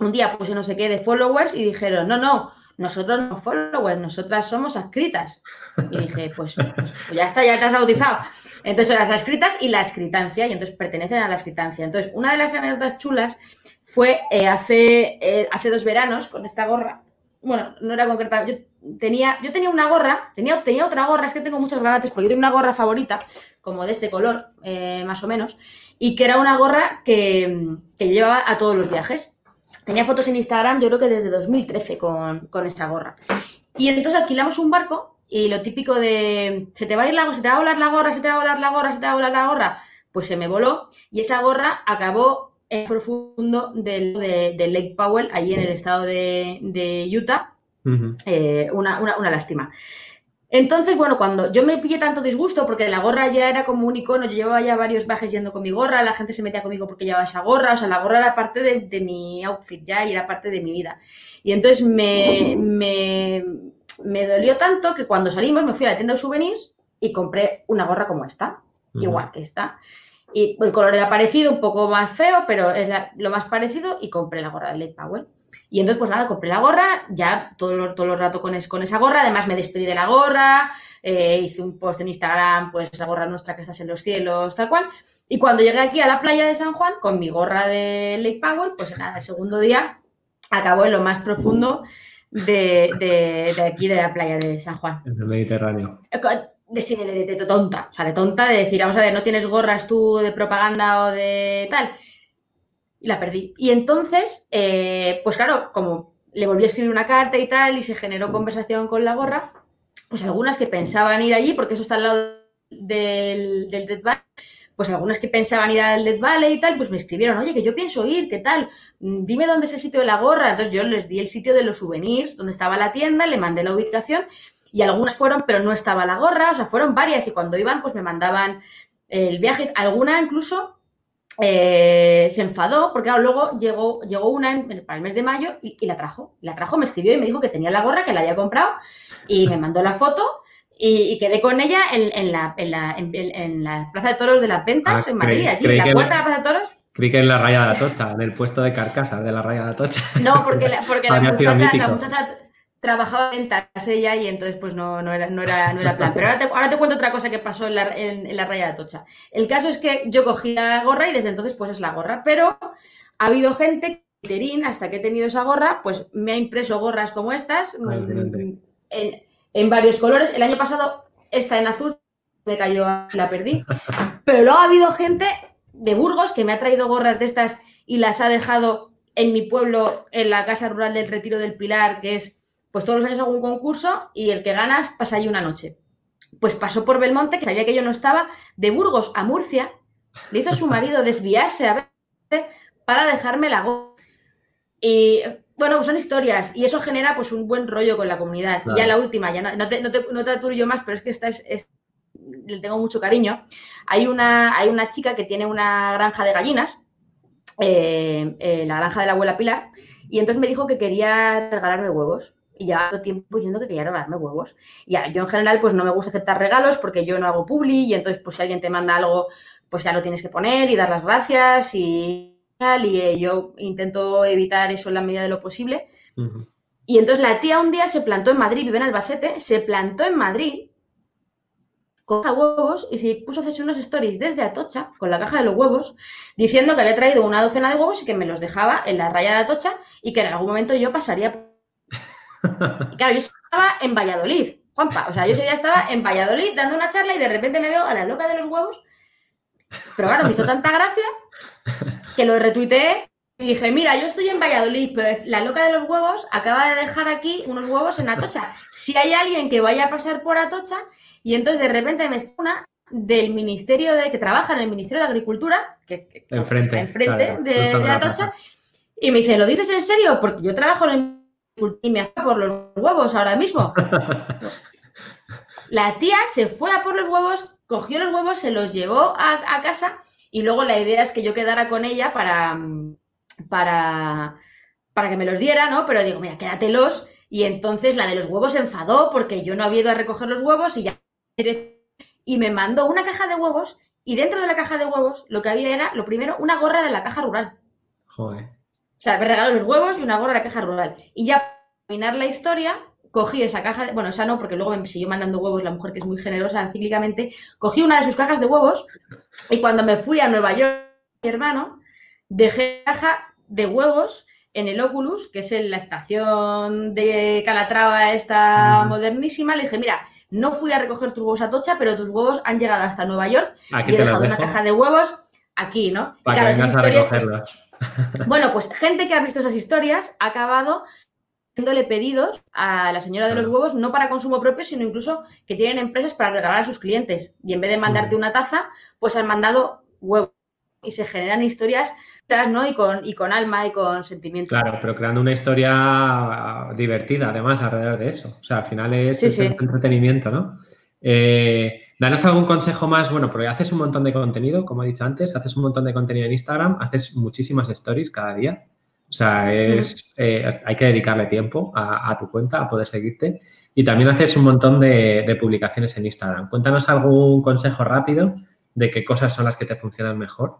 un día puse no sé qué de followers y dijeron, no, no, nosotros no followers, nosotras somos escritas. Y dije, pues, pues, pues, ya está, ya te has bautizado. Entonces, las escritas y la escritancia, y entonces pertenecen a la escritancia. Entonces, una de las anécdotas chulas fue eh, hace, eh, hace dos veranos con esta gorra. Bueno, no era concreta, yo tenía, yo tenía una gorra, tenía, tenía otra gorra, es que tengo muchos granates, porque yo tengo una gorra favorita, como de este color, eh, más o menos, y que era una gorra que, que, llevaba a todos los viajes. Tenía fotos en Instagram, yo creo que desde 2013 con, con esa gorra. Y entonces alquilamos un barco y lo típico de se te va a ir la se te va a volar la gorra, se te va a volar la gorra, se te va a volar la gorra, pues se me voló y esa gorra acabó en profundo del, de, Lake Powell, allí en el estado de, de Utah, eh, una, lástima. Entonces, bueno, cuando yo me pillé tanto disgusto, porque la gorra ya era como un icono, yo llevaba ya varios bajes yendo con mi gorra, la gente se metía conmigo porque llevaba esa gorra, o sea, la gorra era parte de, mi outfit ya y era parte de mi vida. Y entonces me, me, dolió tanto que cuando salimos me fui a la tienda de souvenirs y compré una gorra como esta, igual que esta. Y el color era parecido, un poco más feo, pero es lo más parecido y compré la gorra de Led Powell. Y entonces, pues nada, compré la gorra, ya todo, todo el rato con, con esa gorra, además me despedí de la gorra, eh, hice un post en Instagram, pues la gorra nuestra que estás en los cielos, tal cual. Y cuando llegué aquí a la playa de San Juan, con mi gorra de Lake Powell, pues nada, el segundo día acabó en lo más profundo de, de, aquí, de la playa de San Juan. En el Mediterráneo. Eh, de, de, de, tonta, o sea, de tonta, de decir, vamos a ver, no tienes gorras tú de propaganda o de tal y la perdí. Y entonces, eh, pues claro, como le volví a escribir una carta y tal, y se generó conversación con la gorra, pues algunas que pensaban ir allí, porque eso está al lado del, del Dead Valley, pues algunas que pensaban ir al Dead Valley y tal, pues me escribieron, oye, que yo pienso ir, ¿qué tal? Mm, dime dónde es el sitio de la gorra. Entonces yo les di el sitio de los souvenirs, donde estaba la tienda, le mandé la ubicación, y algunas fueron, pero no estaba la gorra, o sea, fueron varias, y cuando iban, pues me mandaban el viaje, alguna incluso eh, se enfadó porque luego llegó, llegó una para el mes de mayo y, la trajo. La trajo, me escribió y me dijo que tenía la gorra, que la había comprado y me mandó la foto y, quedé con ella en, la, Plaza de Toros de las Ventas ah, en Madrid, allí, en la puerta de la Plaza de Toros. Creí que en la raya de Atocha, en el puesto de carcasa de la raya de Atocha. No, porque la, porque la muchacha trabajaba en ella y entonces pues no, no, era, no, era, no era plan. Pero ahora te, ahora te, cuento otra cosa que pasó en la, en, la raya de Atocha. El caso es que yo cogí la gorra y desde entonces pues es la gorra, pero ha habido gente que hasta que he tenido esa gorra, pues me ha impreso gorras como estas mm, en, en, varios colores. El año pasado esta en azul me cayó, la perdí. Pero luego ha habido gente de Burgos que me ha traído gorras de estas y las ha dejado en mi pueblo, en la casa rural del Retiro del Pilar, que es pues todos los años hago un concurso y el que ganas pasa allí una noche. Pues pasó por Belmonte, que sabía que yo no estaba, de Burgos a Murcia, le hizo a su marido desviarse a ver para dejarme la go Y bueno, son historias y eso genera pues un buen rollo con la comunidad. Ya la última, ya no, te, no, te, más, pero es que esta es, le tengo mucho cariño. Hay una, hay una chica que tiene una granja de gallinas, eh, eh, la granja de la abuela Pilar, y entonces me dijo que quería regalarme huevos y llevaba tiempo diciendo que quería regalarme huevos. Y yo en general pues no me gusta aceptar regalos porque yo no hago publi y entonces pues si alguien te manda algo pues ya lo tienes que poner y dar las gracias y tal y eh, yo intento evitar eso en la medida de lo posible. Y entonces la tía un día se plantó en Madrid, vive en Albacete, se plantó en Madrid coja huevos y se puso a hacerse unos stories desde Atocha con la caja de los huevos, diciendo que había traído una docena de huevos y que me los dejaba en la raya de Atocha y que en algún momento yo pasaría. Y claro, yo estaba en Valladolid, Juanpa. O sea, yo ese día estaba en Valladolid dando una charla y de repente me veo a la loca de los huevos. Pero claro, me hizo tanta gracia que lo retuiteé y dije, mira, yo estoy en Valladolid, pero la loca de los huevos acaba de dejar aquí unos huevos en Atocha. Si hay alguien que vaya a pasar por Atocha, y entonces de repente me una del Ministerio de, que trabaja en el Ministerio de Agricultura, que, enfrente, enfrente de, Atocha, y me dice, ¿lo dices en serio? Porque yo trabajo en el y me hace por los huevos ahora mismo. La tía se fue a por los huevos, cogió los huevos, se los llevó a, casa y luego la idea es que yo quedara con ella para, para, para que me los diera, ¿no? Pero digo, mira, quédatelos. Y entonces la de los huevos se enfadó porque yo no había ido a recoger los huevos y ya y me mandó una caja de huevos y dentro de la caja de huevos lo que había era, lo primero, una gorra de la caja rural. Joder. O sea, me regaló los huevos y una gorra de la caja rural. Y ya para terminar la historia, cogí esa caja, de, bueno, esa no, porque luego me siguió mandando huevos la mujer que es muy generosa cíclicamente, cogí una de sus cajas de huevos y cuando me fui a Nueva York, mi hermano, dejé caja de huevos en el Oculus, que es en la estación de Calatrava esta modernísima, le dije, mira, no fui a recoger tus huevos a Tocha, pero tus huevos han llegado hasta Nueva York y he dejado una caja de huevos aquí, ¿no? Para que vengas a recogerlas. Bueno, pues gente que ha visto esas historias ha acabado haciéndole pedidos a la señora de los huevos, no para consumo propio, sino incluso que tienen empresas para regalar a sus clientes. Y en vez de mandarte una taza, pues han mandado huevos. Y se generan historias ¿no? Y con, y con alma y con sentimiento. Claro, pero creando una historia divertida, además, alrededor de eso. O sea, al final es, entretenimiento, ¿no? Eh, danos algún consejo más, bueno, porque haces un montón de contenido, como he dicho antes, haces un montón de contenido en Instagram, haces muchísimas stories cada día. O sea, es, eh, hay que dedicarle tiempo a, tu cuenta, a poder seguirte. Y también haces un montón de, de publicaciones en Instagram. Cuéntanos algún consejo rápido de qué cosas son las que te funcionan mejor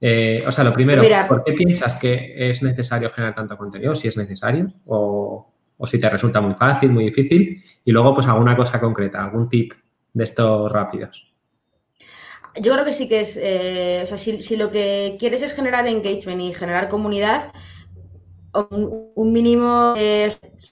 eh, o sea, lo primero, ¿por qué piensas que es necesario generar tanto contenido? Si es necesario o, si te resulta muy fácil, muy difícil. Y luego, pues alguna cosa concreta, algún tip de estos rápidos. Yo creo que sí que es, eh, o sea, si, lo que quieres es generar engagement y generar comunidad, un, mínimo,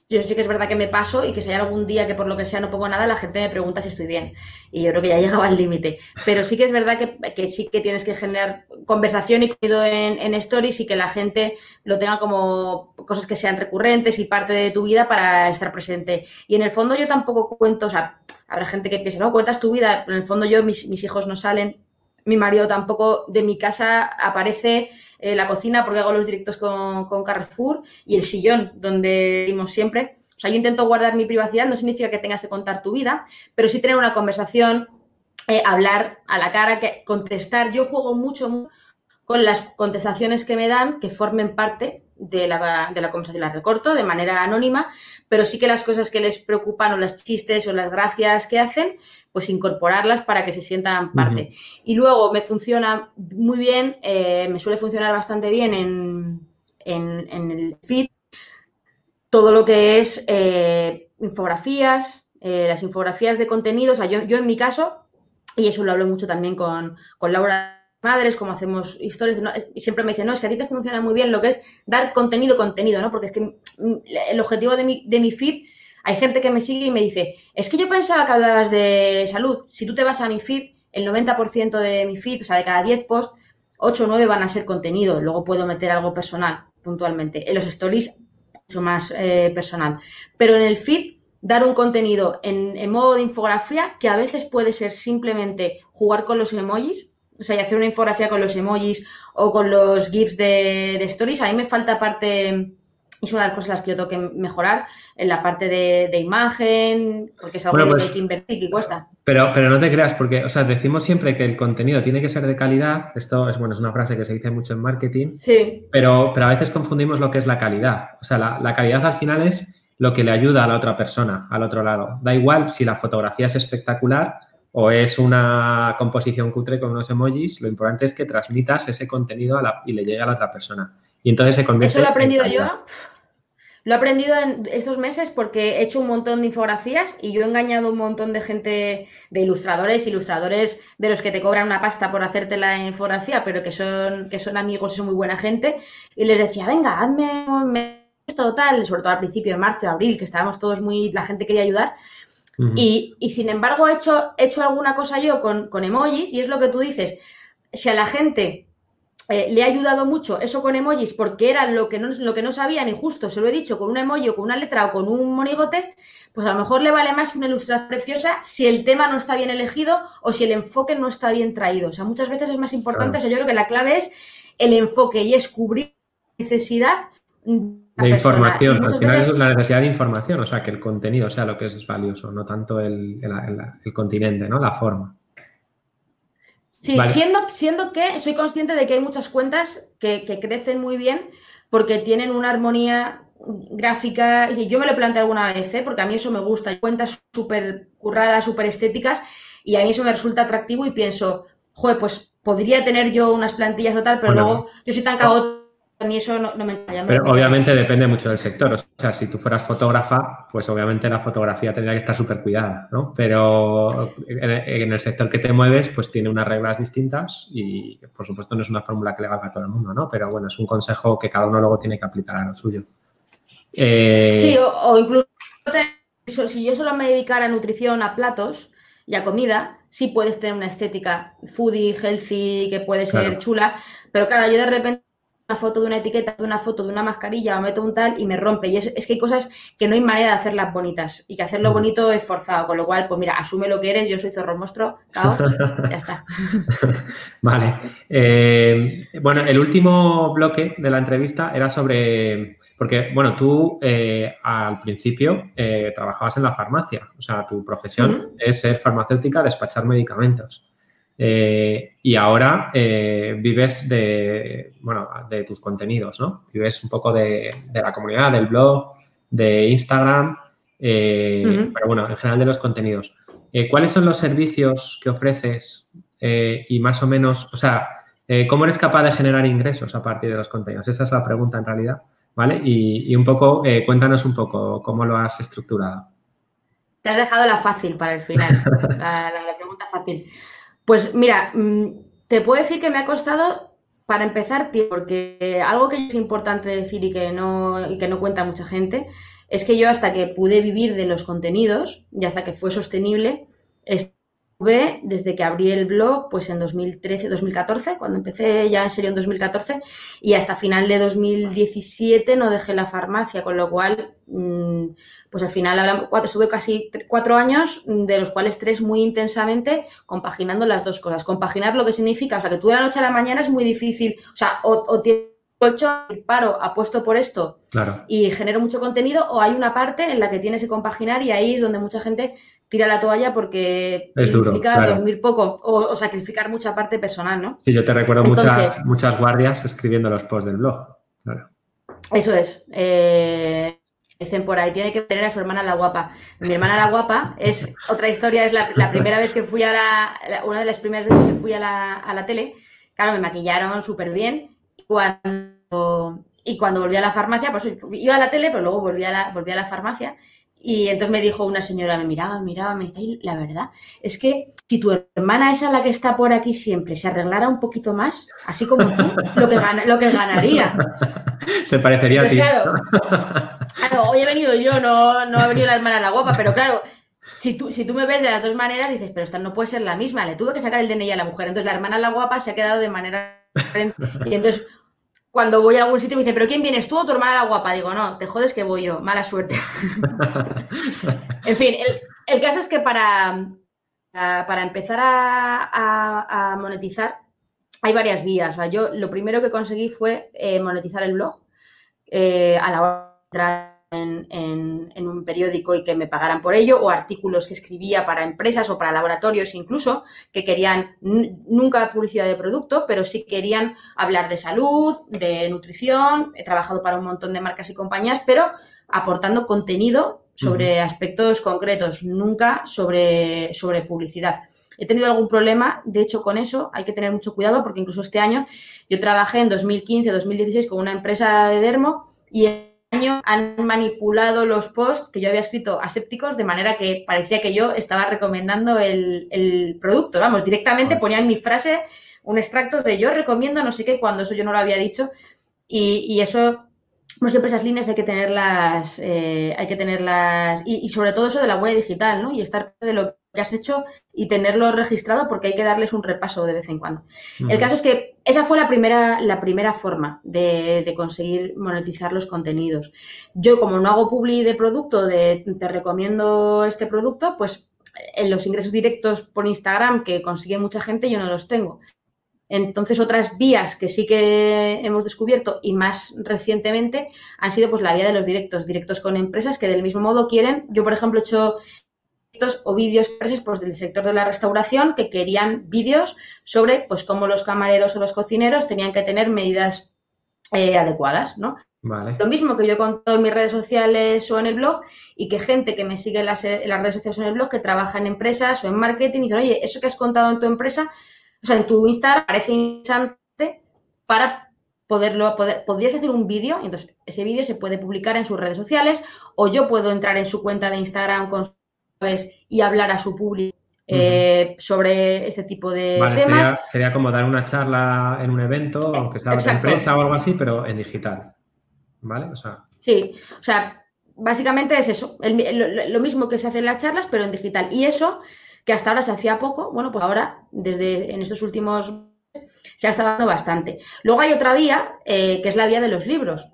yo sé que es verdad que me paso y que si hay algún día que por lo que sea no pongo nada, la gente me pregunta si estoy bien. Y yo creo que ya he llegado al límite. Pero sí que es verdad que, sí que tienes que generar conversación y cuidado en, en, stories y que la gente lo tenga como cosas que sean recurrentes y parte de tu vida para estar presente. Y en el fondo yo tampoco cuento, o sea, habrá gente que piensa, no, cuentas tu vida, en el fondo yo, mis, mis hijos no salen, mi marido tampoco de mi casa aparece eh, la cocina porque hago los directos con, Carrefour y el sillón donde vivimos siempre. O sea, yo intento guardar mi privacidad, no significa que tengas que contar tu vida, pero sí tener una conversación, eh, hablar a la cara, que, contestar. Yo juego mucho con las contestaciones que me dan que formen parte de la, de la, conversación. Las recorto de manera anónima, pero sí que las cosas que les preocupan o las chistes o las gracias que hacen, pues incorporarlas para que se sientan parte. Y luego me funciona muy bien, eh, me suele funcionar bastante bien en, el feed todo lo que es eh, infografías, eh, las infografías de contenido. O sea, yo, yo, en mi caso, y eso lo hablo mucho también con, con Laura Madres, como hacemos historias, y siempre me dicen, no, es que a ti te funciona muy bien lo que es dar contenido, contenido, ¿no? Porque es que mm, el objetivo de mi, de mi feed hay gente que me sigue y me dice, es que yo pensaba que hablabas de salud. Si tú te vas a mi feed, el 90% de mi feed, o sea, de cada 10 posts, 8 o 9 van a ser contenido. Luego puedo meter algo personal, puntualmente. En los stories, mucho más eh, personal. Pero en el feed, dar un contenido en, modo de infografía, que a veces puede ser simplemente jugar con los emojis, o sea, y hacer una infografía con los emojis o con los GIFs de, de stories. A mí me falta parte es una de las cosas las que yo tengo que mejorar en la parte de, imagen, porque es algo que pues hay que invertir y cuesta. Pero, pero no te creas, porque, o sea, decimos siempre que el contenido tiene que ser de calidad. Esto es, bueno, es una frase que se dice mucho en marketing. Sí. Pero, pero a veces confundimos lo que es la calidad. O sea, la, calidad al final es lo que le ayuda a la otra persona, al otro lado. Da igual si la fotografía es espectacular o es una composición cutre con unos emojis, lo importante es que transmitas ese contenido y le llegue a la otra persona. Y entonces se convierte. Eso lo he aprendido yo Lo he aprendido en estos meses porque he hecho un montón de infografías y yo he engañado a un montón de gente, de ilustradores, ilustradores de los que te cobran una pasta por hacerte la infografía, pero que son, que son amigos y son muy buena gente. Y les decía, venga, hazme esto, tal, sobre todo al principio de marzo, abril, que estábamos todos muy, la gente quería ayudar. Y, sin embargo he hecho, he hecho alguna cosa yo con, con emojis y es lo que tú dices. Si a la gente eh, le ha ayudado mucho eso con emojis porque era lo que, no, lo que no sabían y justo se lo he dicho con un emoji o con una letra o con un monigote, pues a lo mejor le vale más una ilustración preciosa si el tema no está bien elegido o si el enfoque no está bien traído. O sea, muchas veces es más importante, yo creo que la clave es el enfoque y es cubrir necesidad de información. Al final es la necesidad de información, o sea, que el contenido sea lo que es valioso, no tanto el, el continente, ¿no? La forma. Sí, siendo, siendo que soy consciente de que hay muchas cuentas que, crecen muy bien porque tienen una armonía gráfica. Yo me lo planteado alguna vez, ¿eh? porque a mí eso me gusta. Hay cuentas súper curradas, súper estéticas y a mí eso me resulta atractivo y pienso, joder, pues podría tener yo unas plantillas o tal, pero luego yo soy tan caótico a mí eso no, me Pero obviamente depende mucho del sector. O sea, si tú fueras fotógrafa, pues obviamente la fotografía tendría que estar súper cuidada, ¿no? Pero en el sector que te mueves, pues tiene unas reglas distintas y, por supuesto, no es una fórmula que le valga a todo el mundo, ¿no? Pero bueno, es un consejo que cada uno luego tiene que aplicar a lo suyo. Eh, sí, o, incluso si yo solo me dedicara a nutrición, a platos y a comida, sí puedes tener una estética foodie, healthy, que puede ser chula, pero claro, yo de repente una foto de una etiqueta, de una foto de una mascarilla o meto un tal y me rompe. Y es, que hay cosas que no hay manera de hacerlas bonitas y que hacerlo bonito es forzado. Con lo cual, pues mira, asume lo que eres, yo soy zorro monstruo, caos, ya está. vale. Eh, bueno, el último bloque de la entrevista era sobre, porque, bueno, tú eh, al principio eh, trabajabas en la farmacia, o sea, tu profesión es ser farmacéutica, despachar medicamentos. Eh, y ahora eh, vives de, bueno, de tus contenidos, ¿no? Vives un poco de, la comunidad, del blog, de Instagram, eh, pero bueno, en general de los contenidos. ¿Cuáles son los servicios que ofreces y más o menos, o sea, cómo eres capaz de generar ingresos a partir de los contenidos? Esa es la pregunta en realidad, ¿vale? Y, un poco, cuéntanos un poco cómo lo has estructurado. Te has dejado la fácil para el final, la pregunta fácil. Pues mira, mm, te puedo decir que me ha costado para empezar, porque algo que es importante decir y que no, y que no cuenta mucha gente, es que yo hasta que pude vivir de los contenidos y hasta que fue sostenible, desde que abrí el blog, pues en 2013, 2014, cuando empecé ya en serio en 2014, y hasta final de 2017 no dejé la farmacia, con lo cual, mm, pues al final estuve casi cuatro años, de los cuales tres muy intensamente, compaginando las dos cosas. Compaginar lo que significa, o sea, que tú de la noche a la mañana es muy difícil, o sea, o, o el paro, apuesto por esto y genero mucho contenido, o hay una parte en la que tienes que compaginar y ahí es donde mucha gente tira la toalla porque es duro, dormir poco o, sacrificar mucha parte personal, ¿no? Sí, yo te recuerdo muchas, muchas guardias escribiendo los posts del blog. Eso es. Eh, dicen por ahí, tiene que tener a su hermana la guapa. Mi hermana la guapa es otra historia, es la, primera vez que fui a la, una de las primeras veces que fui a la, a la tele. Claro, me maquillaron súper bien. Cuando, y cuando volví a la farmacia, pues iba a la tele, pero luego volví a la, volví a la farmacia y entonces me dijo una señora, me miraba, me miraba, me decía, la verdad, es que si tu hermana esa la que está por aquí siempre se arreglara un poquito más, así como tú, lo que, lo que ganaría. Se parecería a ti. Claro, hoy he venido yo, no, no ha venido la hermana la guapa, pero claro, si tú, si tú me ves de las dos maneras, dices, pero esta no puede ser la misma, le tuve que sacar el DNI a la mujer. Entonces la hermana la guapa se ha quedado de manera diferente. Y entonces cuando voy a algún sitio me dice, ¿pero quién vienes tú o tu hermana la guapa? Digo, no, te jodes que voy yo, mala suerte. en fin, el, caso es que para, para empezar a, monetizar hay varias vías. yo lo primero que conseguí fue eh, monetizar el blog eh, a la hora de en, un periódico y que me pagaran por ello, o artículos que escribía para empresas o para laboratorios incluso, que querían nunca publicidad de producto, pero sí querían hablar de salud, de nutrición. He trabajado para un montón de marcas y compañías, pero aportando contenido sobre aspectos concretos, nunca sobre, sobre publicidad. He tenido algún problema, de hecho, con eso hay que tener mucho cuidado porque incluso este año yo trabajé en 2015-2016 con una empresa de dermo y año han manipulado los posts que yo había escrito asépticos de manera que parecía que yo estaba recomendando el, producto. Vamos, directamente ponía en mi frase un extracto de yo recomiendo no sé qué cuando eso yo no lo había dicho. Y, eso, pues siempre esas líneas hay que tenerlas, eh, hay que tenerlas, y, y, sobre todo eso de la huella digital, ¿no? Y estar de lo que has hecho y tenerlo registrado porque hay que darles un repaso de vez en cuando. El caso es que esa fue la primera, la primera forma de, conseguir monetizar los contenidos. Yo, como no hago publi de producto, de te recomiendo este producto, pues en los ingresos directos por Instagram que consigue mucha gente, yo no los tengo. Entonces, otras vías que sí que hemos descubierto y más recientemente han sido pues la vía de los directos, directos con empresas que del mismo modo quieren. Yo, por ejemplo, he hecho o vídeos pues, del sector de la restauración que querían vídeos sobre pues cómo los camareros o los cocineros tenían que tener medidas eh, adecuadas, ¿no? Lo mismo que yo he contado en mis redes sociales o en el blog y que gente que me sigue en las, redes sociales o en el blog que trabaja en empresas o en marketing y dicen, oye, eso que has contado en tu empresa, o sea, en tu Instagram parece interesante para poderlo, poder, podrías hacer un vídeo, entonces ese vídeo se puede publicar en sus redes sociales o yo puedo entrar en su cuenta de Instagram con y hablar a su público eh, sobre ese tipo de temas. Sería, como dar una charla en un evento, eh, aunque sea de empresa o algo así, pero en digital. ¿Vale? O sea... Sí, o sea, básicamente es eso, lo, mismo que se hace en las charlas, pero en digital. Y eso, que hasta ahora se hacía poco, bueno, pues ahora, desde en estos últimos se ha estado dando bastante. Luego hay otra vía, eh, que es la vía de los libros.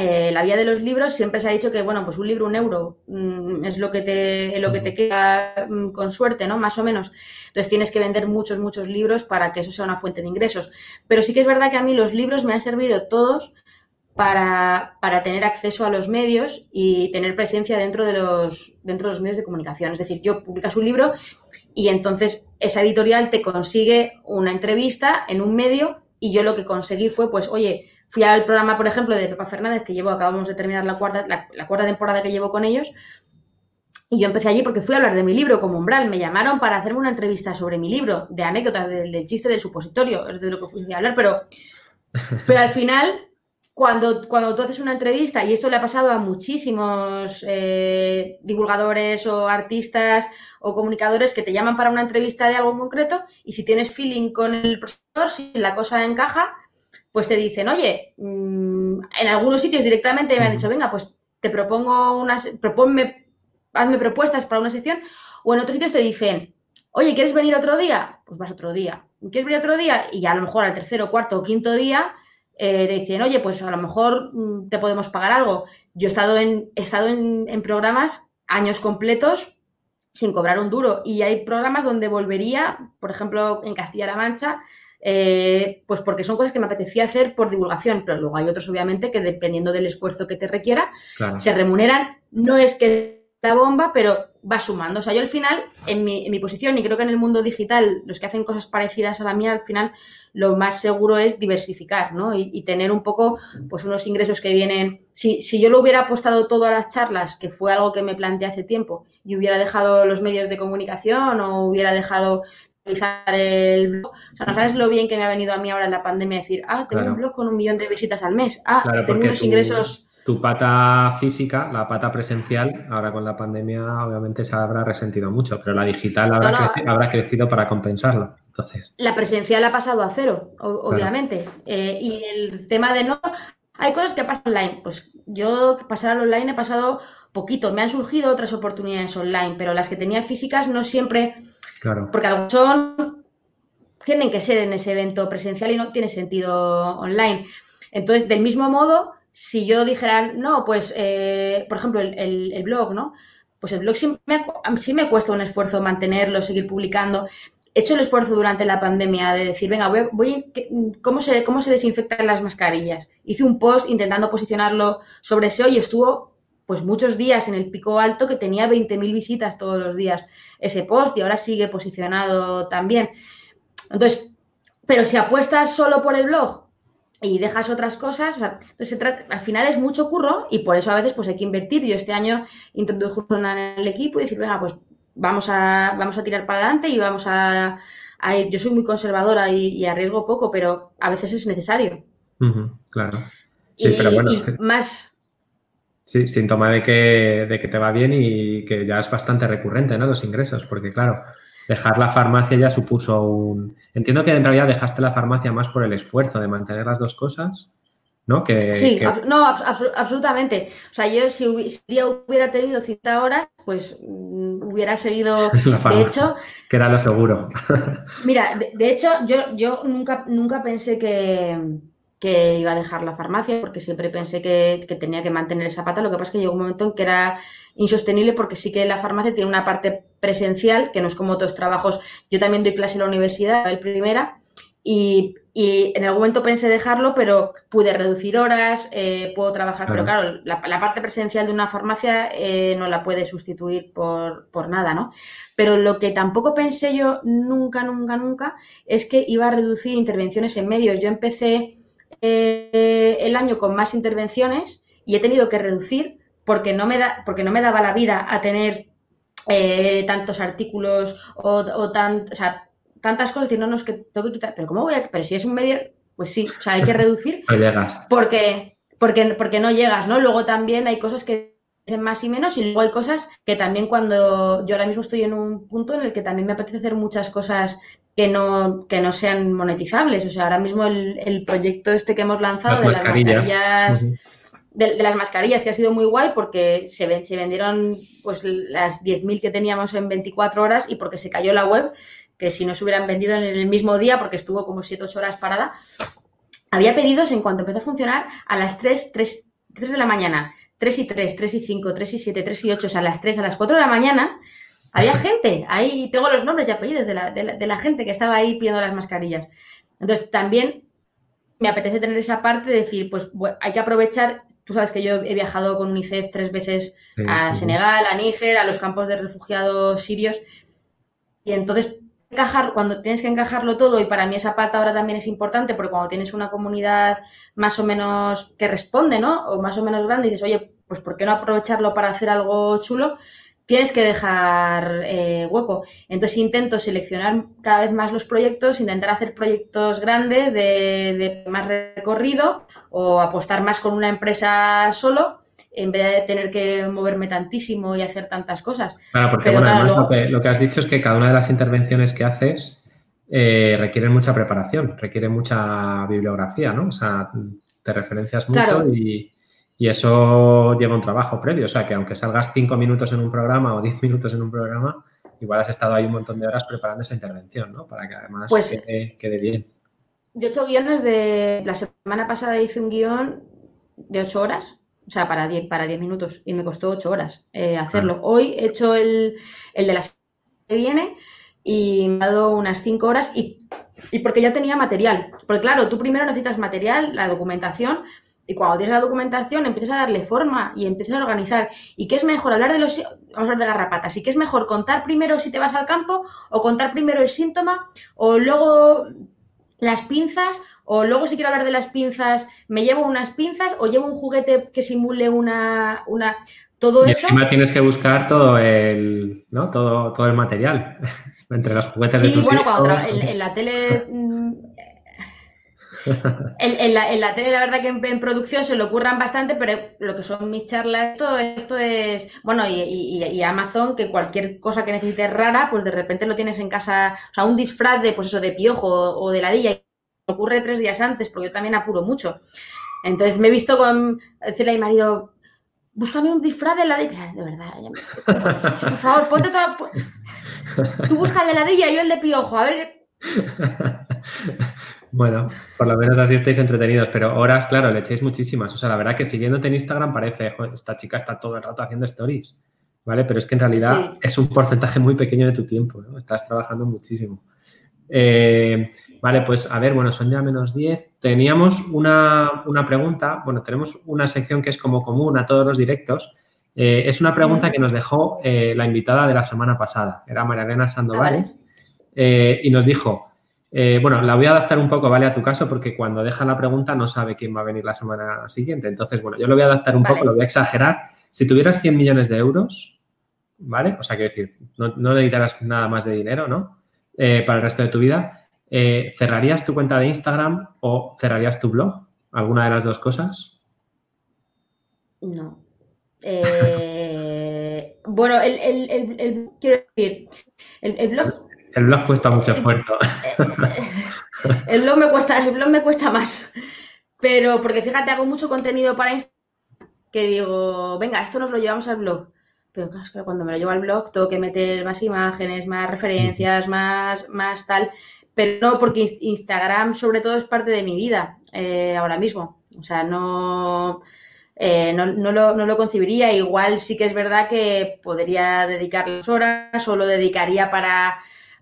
Eh, la vía de los libros siempre se ha dicho que, bueno, pues un libro, un euro, mm, es lo que te, lo que te queda mm, con suerte, ¿no? Más o menos. Entonces tienes que vender muchos, muchos libros para que eso sea una fuente de ingresos. Pero sí que es verdad que a mí los libros me han servido todos para, para tener acceso a los medios y tener presencia dentro de, los, dentro de los medios de comunicación. Es decir, yo publicas un libro y entonces esa editorial te consigue una entrevista en un medio y yo lo que conseguí fue, pues, oye, Fui al programa, por ejemplo, de Pepa Fernández, que llevo, acabamos de terminar la cuarta, la, cuarta temporada que llevo con ellos, y yo empecé allí porque fui a hablar de mi libro como umbral. Me llamaron para hacerme una entrevista sobre mi libro, de anécdotas, del, chiste del supositorio, es de lo que fui a hablar, pero, pero al final, cuando, cuando tú haces una entrevista, y esto le ha pasado a muchísimos eh, divulgadores o artistas o comunicadores que te llaman para una entrevista de algo concreto, y si tienes feeling con el profesor, si la cosa encaja, pues te dicen, oye, mm, en algunos sitios directamente me han dicho, venga, pues te propongo unas, proponme, hazme propuestas para una sección, o en otros sitios te dicen, oye, ¿quieres venir otro día? Pues vas otro día. ¿Quieres venir otro día? Y ya a lo mejor al tercero, cuarto o quinto día eh, te dicen, oye, pues a lo mejor mm, te podemos pagar algo. Yo he estado en, he estado en, en programas años completos sin cobrar un duro. Y hay programas donde volvería, por ejemplo, en Castilla-La Mancha, eh, pues porque son cosas que me apetecía hacer por divulgación, pero luego hay otros, obviamente, que dependiendo del esfuerzo que te requiera, se remuneran. No es que la bomba, pero va sumando. O sea, yo al final, en mi, posición, y creo que en el mundo digital, los que hacen cosas parecidas a la mía, al final lo más seguro es diversificar, ¿no? Y, tener un poco, pues, unos ingresos que vienen. Si, si yo lo hubiera apostado todo a las charlas, que fue algo que me planteé hace tiempo, y hubiera dejado los medios de comunicación o hubiera dejado el blog. O sea, no sabes lo bien que me ha venido a mí ahora en la pandemia decir, ah, tengo un blog con un millón de visitas al mes. Ah, tengo unos ingresos. Tu pata física, la pata presencial, ahora con la pandemia obviamente se habrá resentido mucho, pero la digital habrá, crecido, para compensarlo. Entonces. La presencial ha pasado a cero, obviamente. Eh, y el tema de no. Hay cosas que pasan online. Pues yo pasar al online he pasado poquito. Me han surgido otras oportunidades online, pero las que tenía físicas no siempre porque algunos son, tienen que ser en ese evento presencial y no tiene sentido online. Entonces, del mismo modo, si yo dijera, no, pues, eh, por ejemplo, el, blog, ¿no? Pues el blog sí me, sí me cuesta un esfuerzo mantenerlo, seguir publicando. He hecho el esfuerzo durante la pandemia de decir, venga, voy, voy ¿cómo, se, ¿cómo se desinfectan las mascarillas? Hice un post intentando posicionarlo sobre SEO y estuvo pues muchos días en el pico alto que tenía 20.000 visitas todos los días ese post y ahora sigue posicionado también. Entonces, pero si apuestas solo por el blog y dejas otras cosas, entonces al final es mucho curro y por eso a veces pues hay que invertir. Yo este año introduje en el equipo y decir, venga, pues vamos a, vamos a tirar para adelante y vamos a, ir. Yo soy muy conservadora y, arriesgo poco, pero a veces es necesario. claro. Sí, pero bueno. más, Sí, síntoma de que, de que te va bien y que ya es bastante recurrente, ¿no? Los ingresos, porque claro, dejar la farmacia ya supuso un... Entiendo que en realidad dejaste la farmacia más por el esfuerzo de mantener las dos cosas, ¿no? Que, sí, no, absolutamente. O sea, yo si, hubiera tenido cita horas, pues mm, hubiera seguido, de hecho... Que era lo seguro. mira, de, hecho, yo, yo nunca, nunca pensé que que iba a dejar la farmacia porque siempre pensé que, tenía que mantener esa pata. Lo que pasa es que llegó un momento en que era insostenible porque sí que la farmacia tiene una parte presencial que no es como otros trabajos. Yo también doy clase en la universidad, el primera, y, en algún momento pensé dejarlo, pero pude reducir horas, eh, puedo trabajar, pero claro, la, parte presencial de una farmacia eh, no la puede sustituir por, por nada, ¿no? Pero lo que tampoco pensé yo nunca, nunca, nunca es que iba a reducir intervenciones en medios. Yo empecé eh, el año con más intervenciones y he tenido que reducir porque no me, da, porque no me daba la vida a tener eh, tantos artículos o, tantas cosas, y no, no, es que tengo que quitar, pero ¿cómo voy a...? Pero si es un medio, pues sí, o sea, hay que reducir. Porque, porque, porque no llegas, ¿no? Luego también hay cosas que hacen más y menos y luego hay cosas que también cuando yo ahora mismo estoy en un punto en el que también me apetece hacer muchas cosas que no, que no sean monetizables. O sea, ahora mismo el, proyecto este que hemos lanzado de las mascarillas, de, las mascarillas, que ha sido muy guay porque se, se vendieron pues las 10.000 que teníamos en 24 horas y porque se cayó la web, que si no se hubieran vendido en el mismo día, porque estuvo como 7-8 horas parada, había pedidos en cuanto empezó a funcionar a las 3, 3, 3 de la mañana, 3 y 3, 3 y 5, 3 y 7, 3 y 8, o sea, a las 3, a las 4 de la mañana había gente, ahí tengo los nombres y apellidos de la, gente que estaba ahí pidiendo las mascarillas. Entonces, también me apetece tener esa parte de decir, pues hay que aprovechar. Tú sabes que yo he viajado con UNICEF tres veces a Senegal, a Níger, a los campos de refugiados sirios. Y entonces, encajar, cuando tienes que encajarlo todo, y para mí esa parte ahora también es importante, porque cuando tienes una comunidad más o menos que responde, ¿no? O más o menos grande, y dices, oye, pues ¿por qué no aprovecharlo para hacer algo chulo? Tienes que dejar eh, hueco. Entonces intento seleccionar cada vez más los proyectos, intentar hacer proyectos grandes de, más recorrido o apostar más con una empresa solo en vez de tener que moverme tantísimo y hacer tantas cosas. Claro, porque bueno, además lo, que, has dicho es que cada una de las intervenciones que haces eh, requiere mucha preparación, requiere mucha bibliografía, ¿no? O sea, te referencias mucho y y eso lleva un trabajo previo. O sea, que aunque salgas cinco minutos en un programa o diez minutos en un programa, igual has estado ahí un montón de horas preparando esa intervención, ¿no? Para que además pues quede, bien. Yo he hecho guiones de... La semana pasada hice un guion de ocho horas, o sea, para diez, para diez minutos, y me costó ocho horas eh, hacerlo. Ah. Hoy he hecho el, el de la semana que viene y me ha dado unas cinco horas y, y porque ya tenía material. Porque claro, tú primero necesitas material, la documentación, y cuando tienes la documentación empiezas a darle forma y empiezas a organizar. ¿Y qué es mejor? Hablar de los... Vamos a hablar de garrapatas. ¿Y qué es mejor? ¿Contar primero si te vas al campo? ¿O contar primero el síntoma? ¿O luego las pinzas? ¿O luego si quiero hablar de las pinzas, me llevo unas pinzas? ¿O llevo un juguete que simule una... una... Todo y eso... encima tienes que buscar todo el, ¿no? todo, todo el material entre los juguetes de tus bueno, cuando en, la tele en, la, tele, la verdad que en, producción se lo ocurran bastante, pero lo que son mis charlas, esto, esto es, bueno, y, Amazon, que cualquier cosa que necesites rara, pues de repente lo tienes en casa, o sea, un disfraz de, pues eso, de piojo o de ladilla, y ocurre tres días antes, porque yo también apuro mucho. Entonces me he visto con decirle a mi marido, búscame un disfraz de ladilla. De verdad, por favor, ponte todo. Tú busca el de ladilla yo el de piojo, a ver. Bueno, por lo menos así estáis entretenidos, pero horas, claro, le echáis muchísimas. O sea, la verdad que siguiéndote en Instagram parece, esta chica está todo el rato haciendo stories, ¿vale? Pero es que en realidad es un porcentaje muy pequeño de tu tiempo, ¿no? Estás trabajando muchísimo. Eh, vale, pues a ver, bueno, son ya menos 10. Teníamos una, pregunta, bueno, tenemos una sección que es como común a todos los directos. Eh, es una pregunta que nos dejó eh, la invitada de la semana pasada, era María Elena Sandovales, y nos dijo, eh, bueno, la voy a adaptar un poco, ¿vale? A tu caso, porque cuando deja la pregunta no sabe quién va a venir la semana siguiente. Entonces, bueno, yo lo voy a adaptar un poco, lo voy a exagerar. Si tuvieras 100 millones de euros, ¿vale? O sea, quiero decir, no, necesitarás nada más de dinero, ¿no? Eh, para el resto de tu vida. Eh, ¿Cerrarías tu cuenta de Instagram o cerrarías tu blog? ¿Alguna de las dos cosas? No. Bueno, el, quiero decir, el, blog... El blog cuesta mucho esfuerzo. El blog me cuesta, el blog me cuesta más. Pero porque fíjate, hago mucho contenido para Instagram que digo, venga, esto nos lo llevamos al blog. Pero claro, es que cuando me lo llevo al blog tengo que meter más imágenes, más referencias, más, más tal. Pero no, porque Instagram sobre todo es parte de mi vida eh, ahora mismo. O sea, no, eh, no, no, lo, no, lo, concibiría. Igual sí que es verdad que podría dedicar las horas o lo dedicaría para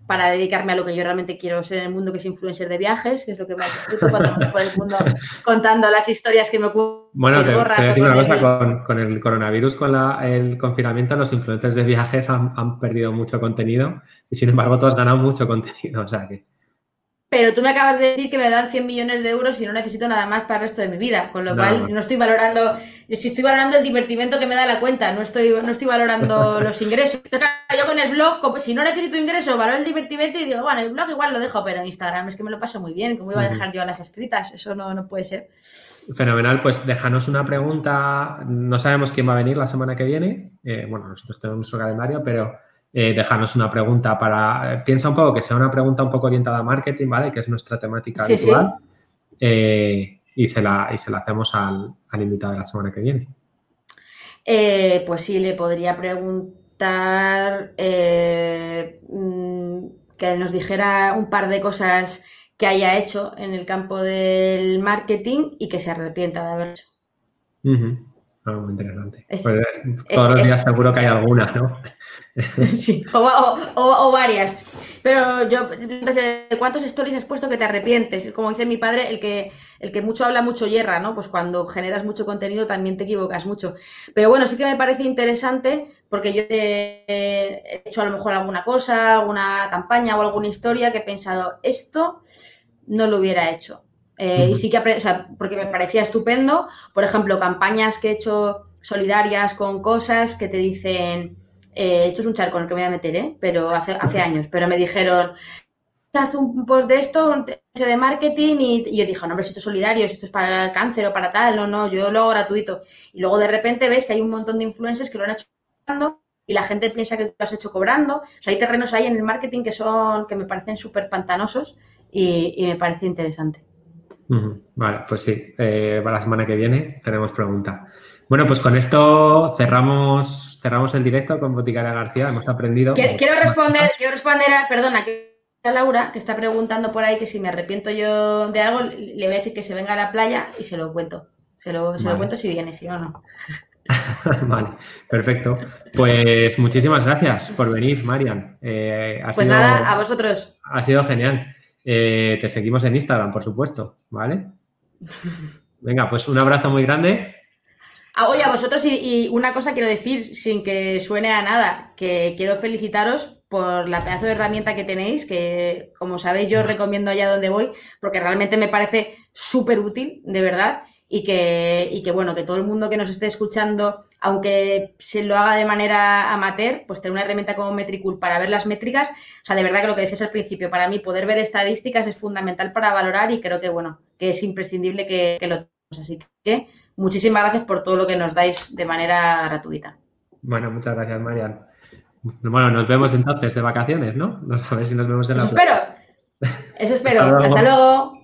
para dedicarme a lo que yo realmente quiero ser en el mundo, que es influencer de viajes, que es lo que me ha cuando por el mundo contando las historias que me ocurren. Bueno, te, te decir una cosa, con, con, el coronavirus, con la, el confinamiento, los influencers de viajes han, han, perdido mucho contenido y sin embargo todos ganan mucho contenido, o sea que... Pero tú me acabas de decir que me dan 100 millones de euros y no necesito nada más para el resto de mi vida, con lo cual no estoy valorando, si estoy valorando el divertimento que me da la cuenta, no estoy, no estoy valorando los ingresos. Yo con el blog, como, si no necesito ingresos, valoro el divertimento y digo, bueno, el blog igual lo dejo, pero en Instagram es que me lo paso muy bien, ¿cómo iba a dejar yo a las escritas? Eso no, no puede ser. Fenomenal, pues déjanos una pregunta. No sabemos quién va a venir la semana que viene. Eh, bueno, nosotros tenemos nuestro calendario, pero eh, dejarnos una pregunta para, eh, piensa un poco que sea una pregunta un poco orientada a marketing, ¿vale? Que es nuestra temática habitual. Eh, y, se la, y se la hacemos al, invitado de la semana que viene. pues sí, le podría preguntar mm, que nos dijera un par de cosas que haya hecho en el campo del marketing y que se arrepienta de haber hecho. muy interesante. Pues, todos los días seguro que hay algunas, ¿no? Sí, o, varias. Pero yo, ¿cuántos stories has puesto que te arrepientes? Como dice mi padre, el que, el que mucho habla, mucho hierra, ¿no? Pues cuando generas mucho contenido también te equivocas mucho. Pero bueno, sí que me parece interesante porque yo he hecho a lo mejor alguna cosa, alguna campaña o alguna historia que he pensado, esto no lo hubiera hecho. Eh, y sí que, o sea, porque me parecía estupendo. Por ejemplo, campañas que he hecho solidarias con cosas que te dicen eh, esto es un charco en el que me voy a meter, ¿eh? Pero hace, años, pero me dijeron, haz un post de esto, un de marketing, y, yo dije, no, hombre, si esto es solidario, si esto es para el cáncer o para tal, no, no, yo lo hago gratuito. Y luego de repente ves que hay un montón de influencers que lo han hecho y la gente piensa que lo has hecho cobrando. O sea, hay terrenos ahí en el marketing que son, que me parecen súper pantanosos y, me parece interesante. Vale, pues sí, eh, para la semana que viene tenemos pregunta. Bueno, pues con esto cerramos, cerramos el directo con Boticaria García. Hemos aprendido. Quiero, responder, quiero responder a, perdona, a Laura, que está preguntando por ahí que si me arrepiento yo de algo, le voy a decir que se venga a la playa y se lo cuento. Se lo, cuento si viene, si no, no. vale, perfecto. Pues muchísimas gracias por venir, Marian. Eh, pues nada, a vosotros. Ha sido genial. Eh, te seguimos en Instagram, por supuesto, ¿vale? Venga, pues un abrazo muy grande Ah, oye, a vosotros y, una cosa quiero decir, sin que suene a nada, que quiero felicitaros por la pedazo de herramienta que tenéis, que como sabéis yo recomiendo allá donde voy, porque realmente me parece súper útil, de verdad, y que, y que bueno, que todo el mundo que nos esté escuchando, aunque se lo haga de manera amateur, pues tener una herramienta como Metricool para ver las métricas, o sea, de verdad que lo que dices al principio, para mí poder ver estadísticas es fundamental para valorar y creo que bueno, que es imprescindible que, que lo tengamos. Así que muchísimas gracias por todo lo que nos dais de manera gratuita. Bueno, muchas gracias, Marian. Bueno, nos vemos entonces de vacaciones, ¿no? A ver si nos vemos en la Eso espero. Eso espero. Hasta luego.